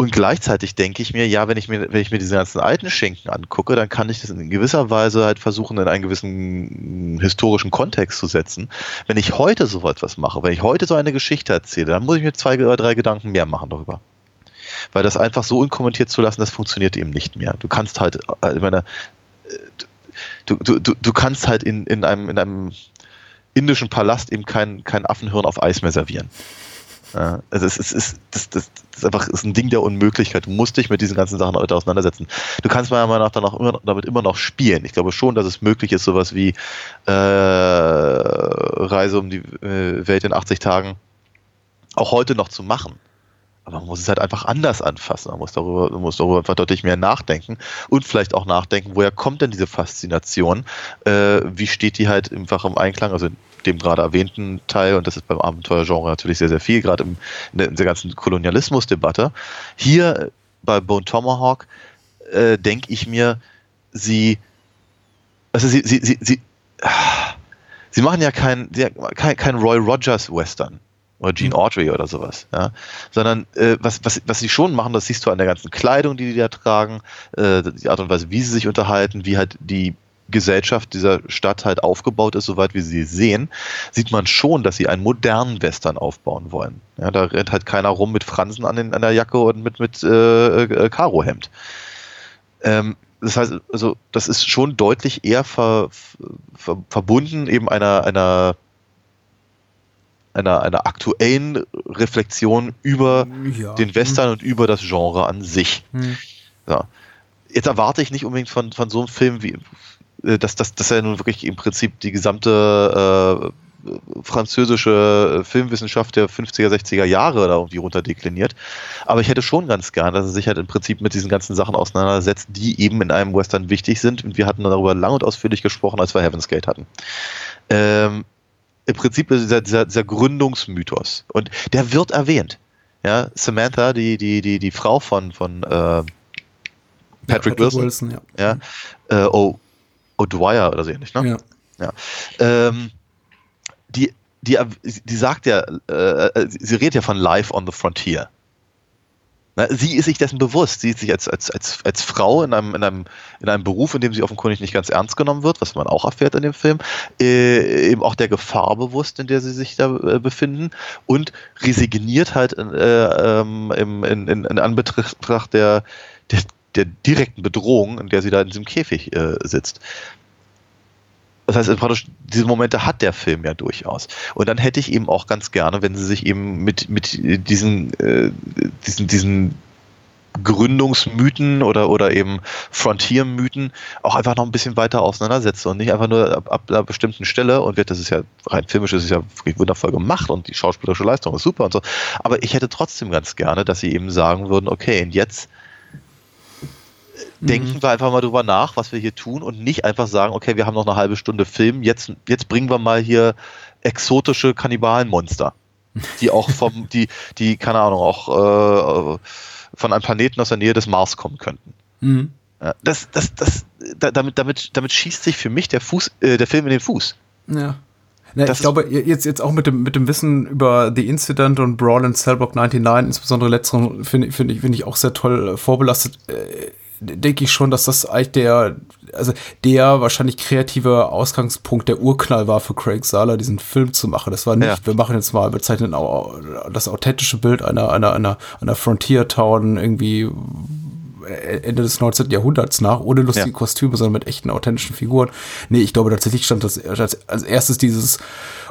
Und gleichzeitig denke ich mir, ja, wenn ich mir, wenn ich mir diese ganzen alten Schinken angucke, dann kann ich das in gewisser Weise halt versuchen, in einen gewissen historischen Kontext zu setzen. Wenn ich heute so etwas mache, wenn ich heute so eine Geschichte erzähle, dann muss ich mir zwei oder drei Gedanken mehr machen darüber. Weil das einfach so unkommentiert zu lassen, das funktioniert eben nicht mehr. Du kannst halt, äh, ich meine, äh, du, du, du, du kannst halt in, in, einem, in einem indischen Palast eben kein, kein Affenhirn auf Eis mehr servieren. Ja, also es ist, ist, das, das ist einfach ist ein Ding der Unmöglichkeit. Du musst dich mit diesen ganzen Sachen heute auseinandersetzen. Du kannst meiner Meinung nach dann auch immer, damit immer noch spielen. Ich glaube schon, dass es möglich ist, sowas wie äh, Reise um die äh, Welt in 80 Tagen auch heute noch zu machen. Aber man muss es halt einfach anders anfassen. Man muss darüber, man muss darüber einfach deutlich mehr nachdenken und vielleicht auch nachdenken, woher kommt denn diese Faszination? Äh, wie steht die halt einfach im Einklang? Also dem gerade erwähnten Teil, und das ist beim Abenteuergenre natürlich sehr, sehr viel, gerade in der, in der ganzen Kolonialismusdebatte. Hier bei Bone Tomahawk äh, denke ich mir, sie, also sie, sie, sie, sie, sie machen ja kein, kein, kein Roy Rogers Western oder Gene mhm. Autry oder sowas, ja, sondern äh, was, was, was sie schon machen, das siehst du an der ganzen Kleidung, die die da tragen, äh, die Art und Weise, wie sie sich unterhalten, wie halt die Gesellschaft dieser Stadt halt aufgebaut ist, soweit wir sie sehen, sieht man schon, dass sie einen modernen Western aufbauen wollen. Ja, da rennt halt keiner rum mit Fransen an, den, an der Jacke und mit, mit äh, äh, Karohemd. Ähm, das heißt, also das ist schon deutlich eher ver, ver, verbunden eben einer, einer einer, einer aktuellen Reflexion über ja. den Western und über das Genre an sich. Hm. Ja. Jetzt erwarte ich nicht unbedingt von, von so einem Film wie, dass, dass, dass er nun wirklich im Prinzip die gesamte äh, französische Filmwissenschaft der 50er, 60er Jahre da irgendwie runterdekliniert. Aber ich hätte schon ganz gern, dass er sich halt im Prinzip mit diesen ganzen Sachen auseinandersetzt, die eben in einem Western wichtig sind. Und wir hatten darüber lang und ausführlich gesprochen, als wir Heaven's Gate hatten. Ähm, Im Prinzip dieser, dieser, dieser Gründungsmythos. Und der wird erwähnt. Ja, Samantha, die, die, die, die Frau von, von äh, Patrick, ja, Patrick Wilson, Wilson ja. ja äh, oh, O'Dwyer oder so ähnlich, ne? Ja. ja. Ähm, die, die, die sagt ja, äh, äh, sie redet ja von Life on the Frontier. Na, sie ist sich dessen bewusst. Sie sieht sich als, als, als, als Frau in einem, in, einem, in einem Beruf, in dem sie offenkundig nicht ganz ernst genommen wird, was man auch erfährt in dem Film, äh, eben auch der Gefahr bewusst, in der sie sich da äh, befinden und resigniert halt äh, ähm, in, in, in Anbetracht der, der der direkten Bedrohung, in der sie da in diesem Käfig äh, sitzt. Das heißt, praktisch, diese Momente hat der Film ja durchaus. Und dann hätte ich eben auch ganz gerne, wenn sie sich eben mit, mit diesen, äh, diesen, diesen Gründungsmythen oder, oder eben Frontier-Mythen auch einfach noch ein bisschen weiter auseinandersetzen und nicht einfach nur ab, ab einer bestimmten Stelle und wird, das ist ja rein filmisch, das ist ja wirklich wundervoll gemacht und die schauspielerische Leistung ist super und so. Aber ich hätte trotzdem ganz gerne, dass sie eben sagen würden, okay, und jetzt denken mhm. wir einfach mal drüber nach, was wir hier tun und nicht einfach sagen, okay, wir haben noch eine halbe Stunde Film, jetzt, jetzt bringen wir mal hier exotische Kannibalenmonster, die auch vom, *laughs* die, die, keine Ahnung, auch äh, von einem Planeten aus der Nähe des Mars kommen könnten. Mhm. Ja, das, das, das, damit, damit, damit schießt sich für mich der Fuß, äh, der Film in den Fuß. Ja. Na, ich glaube, jetzt, jetzt auch mit dem, mit dem Wissen über The Incident und Brawl in Cellblock 99, insbesondere letzteren, finde find ich, finde ich auch sehr toll äh, vorbelastet. Äh, denke ich schon, dass das eigentlich der, also der wahrscheinlich kreative Ausgangspunkt der Urknall war für Craig Sala, diesen Film zu machen. Das war nicht, ja. wir machen jetzt mal, wir zeichnen das authentische Bild einer, einer, einer, einer Frontier Town irgendwie Ende des 19. Jahrhunderts nach, ohne lustige ja. Kostüme, sondern mit echten, authentischen Figuren. Nee, ich glaube tatsächlich stand das als, erstes dieses,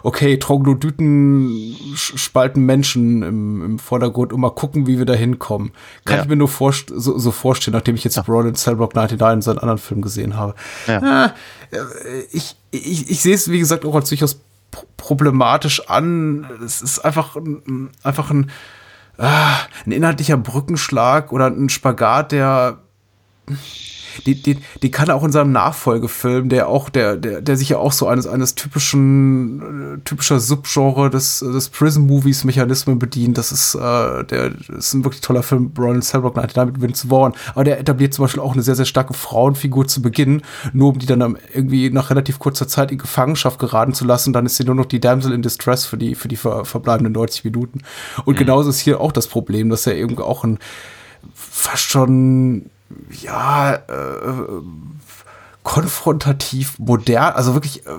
okay, Troglodyten spalten Menschen im, im Vordergrund und mal gucken, wie wir da hinkommen. Kann ja. ich mir nur vorst so, so, vorstellen, nachdem ich jetzt ja. Brawl in Cellblock 99 in seinen anderen Film gesehen habe. Ja. Äh, ich, ich, ich sehe es, wie gesagt, auch als durchaus problematisch an. Es ist einfach, einfach ein ah, ein inhaltlicher Brückenschlag oder ein Spagat, der die, die, die kann er auch in seinem Nachfolgefilm, der auch, der, der, der sich ja auch so eines, eines typischen, äh, typischer Subgenre des, des Prison-Movies Mechanismen bedient. Das ist, äh, der, ist ein wirklich toller Film, Roland Cellblock 99 mit Vince Vaughn. Aber der etabliert zum Beispiel auch eine sehr, sehr starke Frauenfigur zu Beginn, nur um die dann irgendwie nach relativ kurzer Zeit in Gefangenschaft geraten zu lassen. Dann ist sie nur noch die Damsel in Distress für die, für die ver verbleibenden 90 Minuten. Und mhm. genauso ist hier auch das Problem, dass er irgendwie auch ein, fast schon, ja, äh, konfrontativ modern, also wirklich, äh,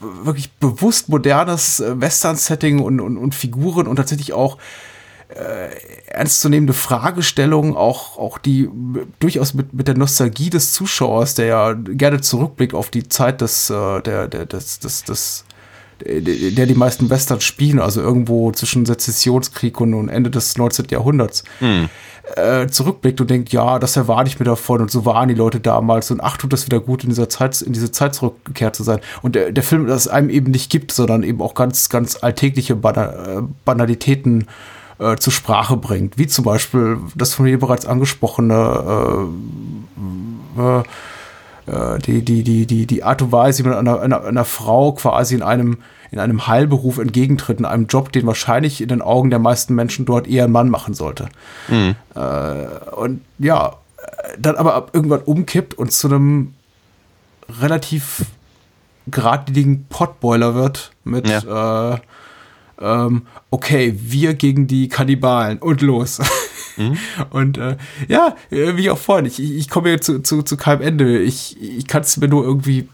wirklich bewusst modernes äh, Western-Setting und, und, und Figuren und tatsächlich auch äh, ernstzunehmende Fragestellungen, auch, auch die durchaus mit, mit der Nostalgie des Zuschauers, der ja gerne zurückblickt auf die Zeit des, äh, der, der, des, des, des der die meisten Western spielen, also irgendwo zwischen Sezessionskrieg und, Ende des 19. Jahrhunderts, hm. Äh, zurückblickt und denkt, ja, das erwarte ich mir davon. Und so waren die Leute damals. Und ach, tut das wieder gut, in dieser Zeit, in diese Zeit zurückgekehrt zu sein. Und der, der Film, das einem eben nicht gibt, sondern eben auch ganz, ganz alltägliche Bana äh, Banalitäten äh, zur Sprache bringt, wie zum Beispiel das von mir bereits angesprochene äh, äh, die, die, die, die, die Art und Weise, wie man einer, einer, einer Frau quasi in einem, in einem Heilberuf entgegentritt, in einem Job, den wahrscheinlich in den Augen der meisten Menschen dort eher ein Mann machen sollte. Mhm. Äh, und ja, dann aber irgendwann umkippt und zu einem relativ geradlinigen Potboiler wird mit ja. äh, ähm, okay, wir gegen die Kannibalen und los. Mhm. *laughs* Und äh, ja, wie auch vorhin, ich, ich komme jetzt zu, zu, zu keinem Ende. Ich, ich kann es mir nur irgendwie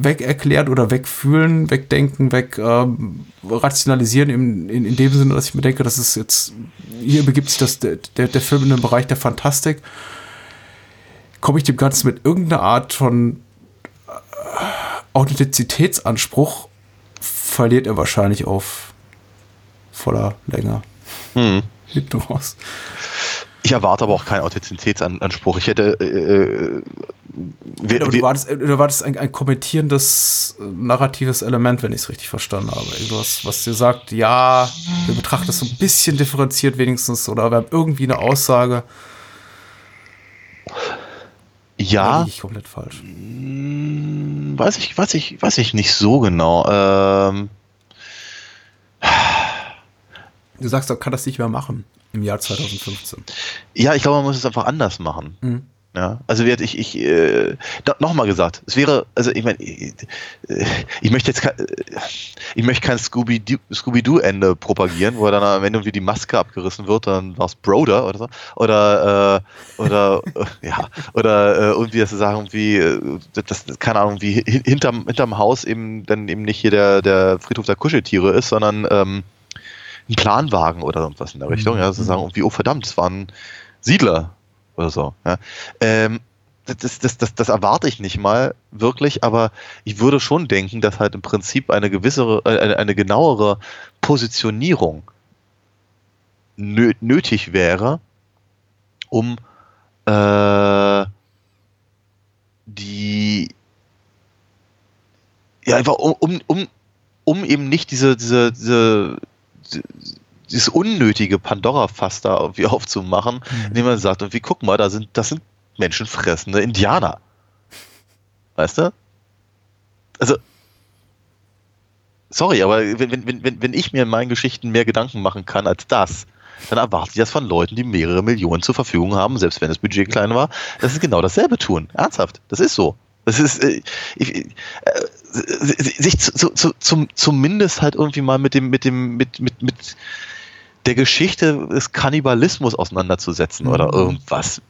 weg erklären oder wegfühlen, wegdenken, weg ähm, rationalisieren in, in, in dem Sinne, dass ich mir denke, das ist jetzt, hier begibt sich das, der, der Film in den Bereich der Fantastik. Komme ich dem Ganzen mit irgendeiner Art von äh, Authentizitätsanspruch, verliert er wahrscheinlich auf voller Länge. Hm. Hinten raus. Ich erwarte aber auch keinen Authentizitätsanspruch. Ich hätte. Äh, äh wir, du wartest, du wartest ein, ein kommentierendes äh, narratives Element, wenn ich es richtig verstanden habe. Irgendwas, was dir sagt, ja, wir betrachten das so ein bisschen differenziert wenigstens oder wir haben irgendwie eine Aussage. Ja. ich komplett falsch. Hm, weiß ich, weiß ich, weiß ich nicht so genau. Ähm. Du sagst, er kann das nicht mehr machen im Jahr 2015. Ja, ich glaube, man muss es einfach anders machen. Mhm. Ja, also wird ich, ich äh, nochmal gesagt, es wäre, also ich meine, ich, äh, ich, möchte jetzt kein, ich möchte kein Scooby-Doo-Ende propagieren, wo dann am Ende irgendwie die Maske abgerissen wird, dann war es Broder oder so. Oder, äh, oder, äh, ja, oder äh, irgendwie, dass sie sagen, irgendwie, äh, das, keine Ahnung, wie hinterm, hinterm Haus eben dann eben nicht hier der, der Friedhof der Kuscheltiere ist, sondern ähm, ein Planwagen oder irgendwas in der Richtung, mhm. ja, zu sagen, irgendwie, oh verdammt, es waren Siedler oder so. Ja. Ähm, das, das, das, das erwarte ich nicht mal wirklich, aber ich würde schon denken, dass halt im Prinzip eine gewisse, äh, eine, eine genauere Positionierung nö, nötig wäre, um äh, die ja einfach um, um, um, um eben nicht diese, diese, diese dieses unnötige Pandora-Fass da irgendwie *laughs* aufzumachen, mhm. indem man sagt, und wie guck mal, da sind, das sind menschenfressende Indianer. Weißt du? Also, sorry, aber wenn, wenn, wenn, wenn ich mir in meinen Geschichten mehr Gedanken machen kann als das, dann erwarte ich das von Leuten, die mehrere Millionen zur Verfügung haben, selbst wenn das Budget klein war, dass sie genau dasselbe tun. Ernsthaft. Das ist so. Das ist, äh, ich, äh, sich zu, zu, zum, zumindest halt irgendwie mal mit dem, mit dem, mit, mit, mit der Geschichte des Kannibalismus auseinanderzusetzen mhm. oder irgendwas.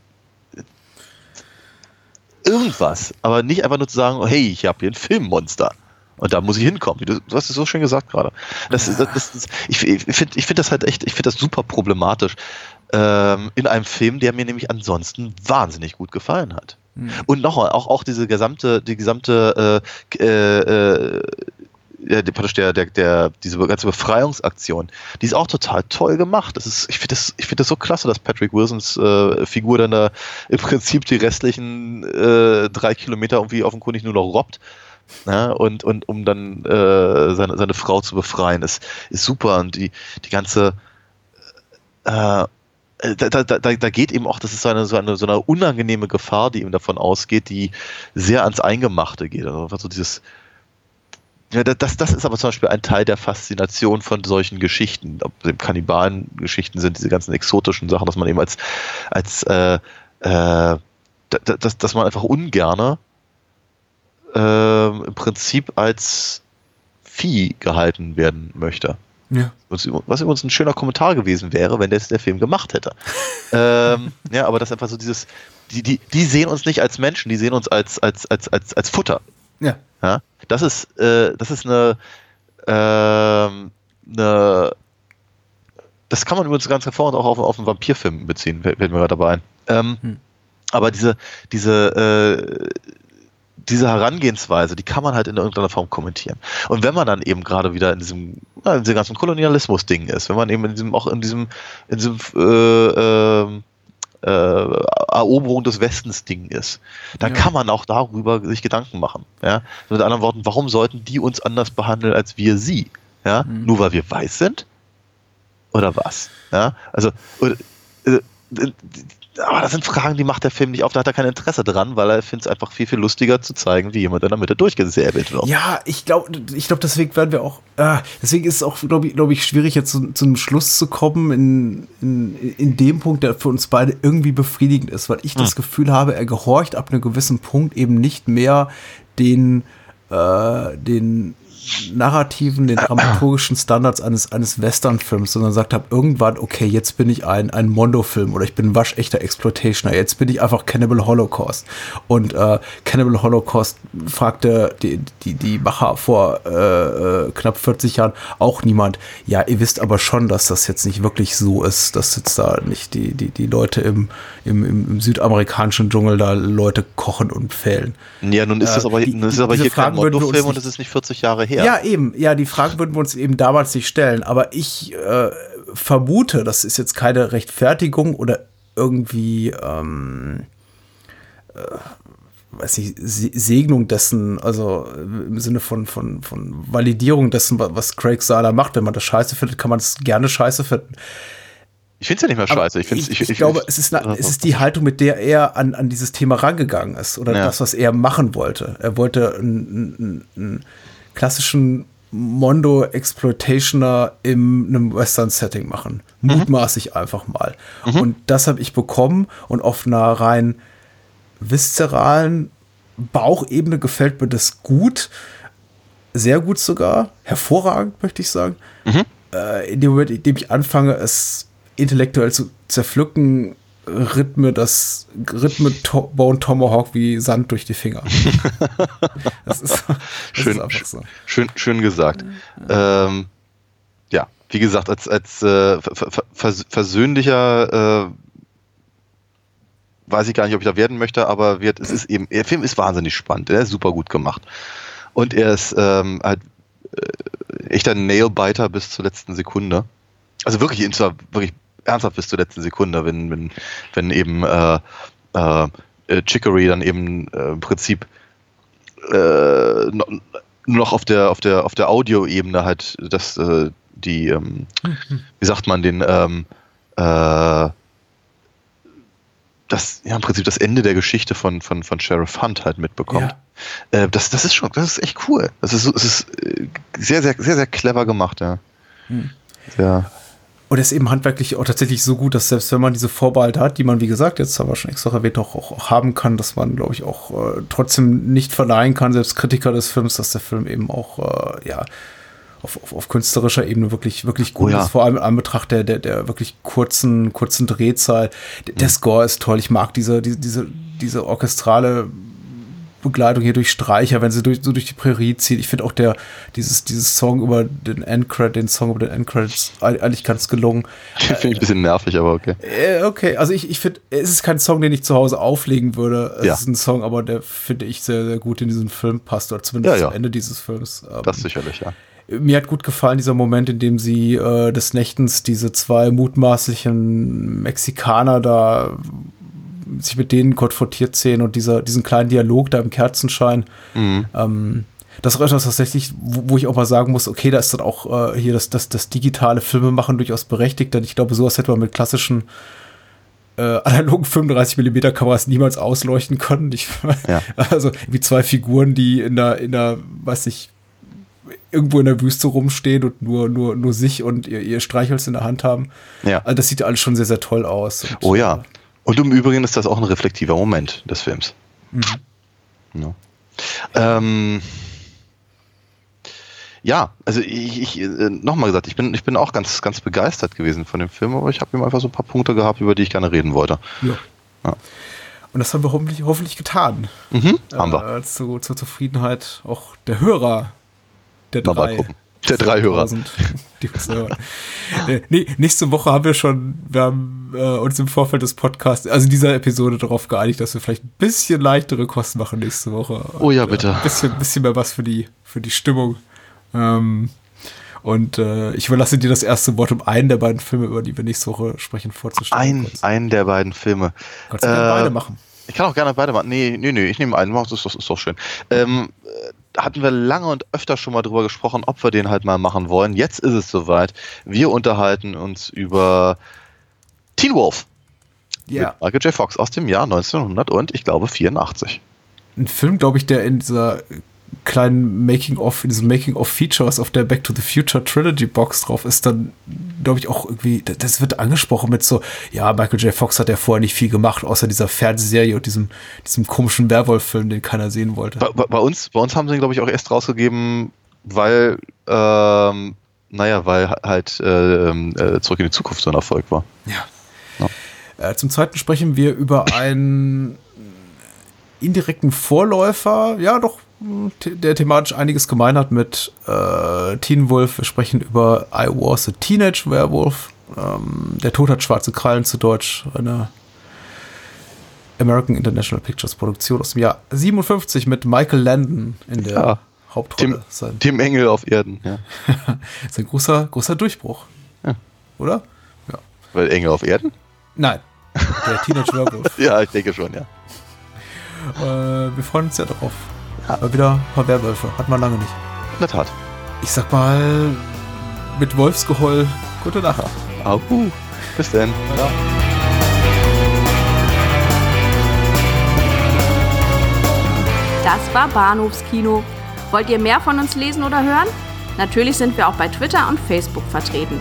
Irgendwas. Aber nicht einfach nur zu sagen, hey, ich habe hier ein Filmmonster. Und da muss ich hinkommen. Du, du hast es so schön gesagt gerade. Das, das, das, das, ich ich finde ich find das halt echt, ich finde das super problematisch. Ähm, in einem Film, der mir nämlich ansonsten wahnsinnig gut gefallen hat. Mhm. Und nochmal, auch, auch diese gesamte, die gesamte äh, äh, ja, der, der, der, diese ganze Befreiungsaktion, die ist auch total toll gemacht. Das ist, ich finde das, ich finde das so klasse, dass Patrick Wilsons äh, Figur dann da im Prinzip die restlichen äh, drei Kilometer irgendwie offenkundig nur noch robbt. Ja, und, und um dann äh, seine, seine Frau zu befreien, ist, ist super. Und die, die ganze äh, da, da, da, da geht eben auch, das ist so eine, so eine, so eine unangenehme Gefahr, die ihm davon ausgeht, die sehr ans Eingemachte geht. Also so dieses, ja, das, das ist aber zum Beispiel ein Teil der Faszination von solchen Geschichten. Ob dem Kannibalen-Geschichten sind, diese ganzen exotischen Sachen, dass man eben als, als äh, äh, dass, dass man einfach ungerne äh, im Prinzip als Vieh gehalten werden möchte. Ja. Was übrigens ein schöner Kommentar gewesen wäre, wenn das der Film gemacht hätte. *laughs* ähm, ja, aber das ist einfach so dieses, die, die, die sehen uns nicht als Menschen, die sehen uns als, als, als, als, als Futter. Ja. Ja? Das ist, äh, das ist eine, ähm, eine, das kann man übrigens ganz hervorragend auch auf, auf einen Vampirfilm beziehen, fällt mir gerade dabei ein. Ähm, Hm. Aber diese, diese, äh, diese Herangehensweise, die kann man halt in irgendeiner Form kommentieren. Und wenn man dann eben gerade wieder in diesem, ja, in diesem ganzen Kolonialismus-Ding ist, wenn man eben in diesem, auch in diesem, in diesem äh, ähm, äh, Eroberung des Westens Ding ist, dann Ja. kann man auch darüber sich Gedanken machen. Ja? Mit anderen Worten, warum sollten die uns anders behandeln als wir sie? Ja? Mhm. Nur weil wir weiß sind? Oder was? Ja? Also, oder, äh, äh, aber das sind Fragen, die macht der Film nicht auf. Da hat er kein Interesse dran, weil er findet es einfach viel, viel lustiger zu zeigen, wie jemand in der Mitte durchgesäbelt wird. Ja, ich glaube, ich glaube, deswegen werden wir auch, äh, deswegen ist es auch, glaube ich, glaube ich, schwierig, jetzt zu, zu einem Schluss zu kommen in, in, in dem Punkt, der für uns beide irgendwie befriedigend ist, weil ich das Gefühl habe, er gehorcht ab einem gewissen Punkt eben nicht mehr den, äh, den narrativen, den dramaturgischen Standards eines, eines Western-Films, sondern sagt habe, irgendwann, okay, jetzt bin ich ein, ein Mondo-Film oder ich bin ein waschechter Exploitationer, jetzt bin ich einfach Cannibal Holocaust. Und äh, Cannibal Holocaust fragte die, die, die Macher vor äh, äh, knapp 40 Jahren auch niemand, ja, ihr wisst aber schon, dass das jetzt nicht wirklich so ist, dass jetzt da nicht die, die, die Leute im, im, im, südamerikanischen Dschungel da Leute kochen und pfählen. Ja, nun ist Äh, das aber, die- nun ist das aber hier kein Mondo-Film und es ist nicht 40 Jahre her. Ja. eben. Ja, die Fragen würden wir uns eben damals nicht stellen. Aber ich äh, vermute, das ist jetzt keine Rechtfertigung oder irgendwie, ähm, äh, weiß nicht, Se- Segnung dessen, also im Sinne von, von, von Validierung dessen, wa- was Craig Sala macht. Wenn man das scheiße findet, kann man es gerne scheiße finden. Ich finde es ja nicht mehr scheiße. Ich, find's, ich, ich, glaube, es ist, eine, es ist die Haltung, mit der er an, an dieses Thema rangegangen ist oder Ja. das, was er machen wollte. Er wollte einen, einen, einen klassischen Mondo Exploitationer in einem Western-Setting machen. Mutmaßlich einfach mal. Und das habe ich bekommen und auf einer rein viszeralen Bauchebene gefällt mir das gut. Sehr gut sogar. Hervorragend, möchte ich sagen. Äh, in dem Moment, in dem ich anfange, es intellektuell zu zerpflücken, mir das, mir to Bone Tomahawk wie Sand durch die Finger. *laughs* das ist, das schön, ist so. schön, schön gesagt. Ähm, ja, wie gesagt, als, als äh, ver- ver- vers versöhnlicher äh, weiß ich gar nicht, ob ich da werden möchte, aber wird, es ist eben, der Film ist wahnsinnig spannend, der ist super gut gemacht. Und er ist ähm, halt äh, echter Nailbiter bis zur letzten Sekunde. Also wirklich, und zwar wirklich ernsthaft bis zur letzten Sekunde, wenn, wenn, wenn eben äh, äh, äh, Chicory dann eben äh, im Prinzip äh, noch auf der auf der auf der Audioebene halt das äh, die ähm, wie sagt man den ähm, äh, das ja im Prinzip das Ende der Geschichte von von von Sheriff Hunt halt mitbekommt. Äh, das das ist schon das ist echt cool. Das ist so- es ist äh, sehr sehr sehr sehr clever gemacht, ja. Ja. Und ist eben handwerklich auch tatsächlich so gut, dass selbst wenn man diese Vorbehalte hat, die man, wie gesagt, jetzt haben wir schon extra erwähnt, auch, auch, auch haben kann, dass man, glaube ich, auch äh, trotzdem nicht verleihen kann, selbst Kritiker des Films, dass der Film eben auch, äh, ja, auf, auf, auf künstlerischer Ebene wirklich, wirklich gut Oh ja. ist. Vor allem in Anbetracht der, der, der wirklich kurzen, kurzen Drehzeit. Der, der Score ist toll. Ich mag diese, diese, diese, diese orchestrale Begleitung hier durch Streicher, wenn sie durch, so durch die Prärie zieht. Ich finde auch der, dieses, dieses Song über den Endcredit, den Song über den Endcredits eigentlich ganz gelungen. *laughs* Finde ich ein bisschen nervig, aber okay. Äh, okay, also ich, ich finde, es ist kein Song, den ich zu Hause auflegen würde. Es Ja. ist ein Song, aber der finde ich sehr, sehr gut in diesen Film passt, oder zumindest Ja, ja. am Ende dieses Films. Ähm, Das sicherlich, ja. mir hat gut gefallen dieser Moment, in dem sie äh, des Nächtens diese zwei mutmaßlichen Mexikaner da sich mit denen konfrontiert sehen und dieser, diesen kleinen Dialog da im Kerzenschein. Ähm, das ist auch etwas tatsächlich, wo, wo ich auch mal sagen muss, okay, da ist dann auch äh, hier das, das, das digitale Filmemachen durchaus berechtigt, denn ich glaube, sowas hätte man mit klassischen äh, analogen 35mm Kameras niemals ausleuchten können. Ich, Ja. *laughs* Also wie zwei Figuren, die in der, in der, weiß ich, irgendwo in der Wüste rumstehen und nur, nur, nur sich und ihr, ihr Streichholz in der Hand haben. Ja. Also das sieht alles schon sehr, sehr toll aus. Und, Oh ja. Und im Übrigen ist das auch ein reflektiver Moment des Films. Ja. Ähm, ja, also ich, ich äh, nochmal gesagt, ich bin, ich bin auch ganz, ganz begeistert gewesen von dem Film, aber ich habe ihm einfach so ein paar Punkte gehabt, über die ich gerne reden wollte. Ja. Ja. Und das haben wir hoffentlich, hoffentlich getan. Mhm, haben wir. Äh, zu, zur Zufriedenheit auch der Hörer. Der Mal, mal drei. gucken. Der drei Hörer. 1000, Die hören. Äh, nee, nächste Woche haben wir schon, wir haben äh, uns im Vorfeld des Podcasts, also dieser Episode darauf geeinigt, dass wir vielleicht ein bisschen leichtere Kosten machen nächste Woche. Oh ja, Und, bitte. Äh, ein bisschen, bisschen mehr was für die, für die Stimmung. Ähm, und äh, ich überlasse dir das erste Wort, um einen der beiden Filme, über die wir nächste Woche sprechen, vorzustellen. Ein, Kurz. einen der beiden Filme. Kannst du Äh, beide machen. Ich kann auch gerne beide machen. Nee, nee, nee, ich nehme einen. Das ist, das ist doch schön. Ähm, äh, hatten wir lange und öfter schon mal drüber gesprochen, ob wir den halt mal machen wollen. Jetzt ist es soweit. Wir unterhalten uns über Teen Wolf. Ja. Mit Michael J. Fox aus dem Jahr 1900 und ich glaube 84. ein Film, glaube ich, der in dieser kleinen Making-of, in diesem Making-of-Features auf der Back to the Future Trilogy Box drauf ist, dann, glaube ich, auch irgendwie, das- wird angesprochen mit so, ja, Michael J. Fox hat ja vorher nicht viel gemacht, außer dieser Fernsehserie und diesem, diesem komischen Werwolf-Film, den keiner sehen wollte. Bei, bei, uns, bei uns haben sie ihn, glaube ich, auch erst rausgegeben, weil, ähm, naja, weil halt äh, ähm, äh, Zurück in die Zukunft so ein Erfolg war. Ja. Äh, zum Zweiten sprechen wir über einen indirekten Vorläufer, ja doch, der thematisch einiges gemein hat mit äh, Teen Wolf. Wir sprechen über I Was a Teenage Werewolf. Ähm, der Tod hat schwarze Krallen zu Deutsch. Eine American International Pictures Produktion aus dem Jahr 57 mit Michael Landon in der Ja. Hauptrolle. Tim, Sein, Tim Engel auf Erden, ja. *laughs* sein großer, großer Durchbruch. Ja. Oder? Ja. Weil Engel auf Erden? Nein. Der Teenage Werewolf. *laughs* Ja, ich denke schon, ja. Äh, wir freuen uns sehr darauf. Mal wieder ein paar Werwölfe. Hat man lange nicht. In der Tat. Ich sag mal, mit Wolfsgeheul, gute Nacht. Au. Bis dann. Das war Bahnhofskino. Wollt ihr mehr von uns lesen oder hören? Natürlich sind wir auch bei Twitter und Facebook vertreten.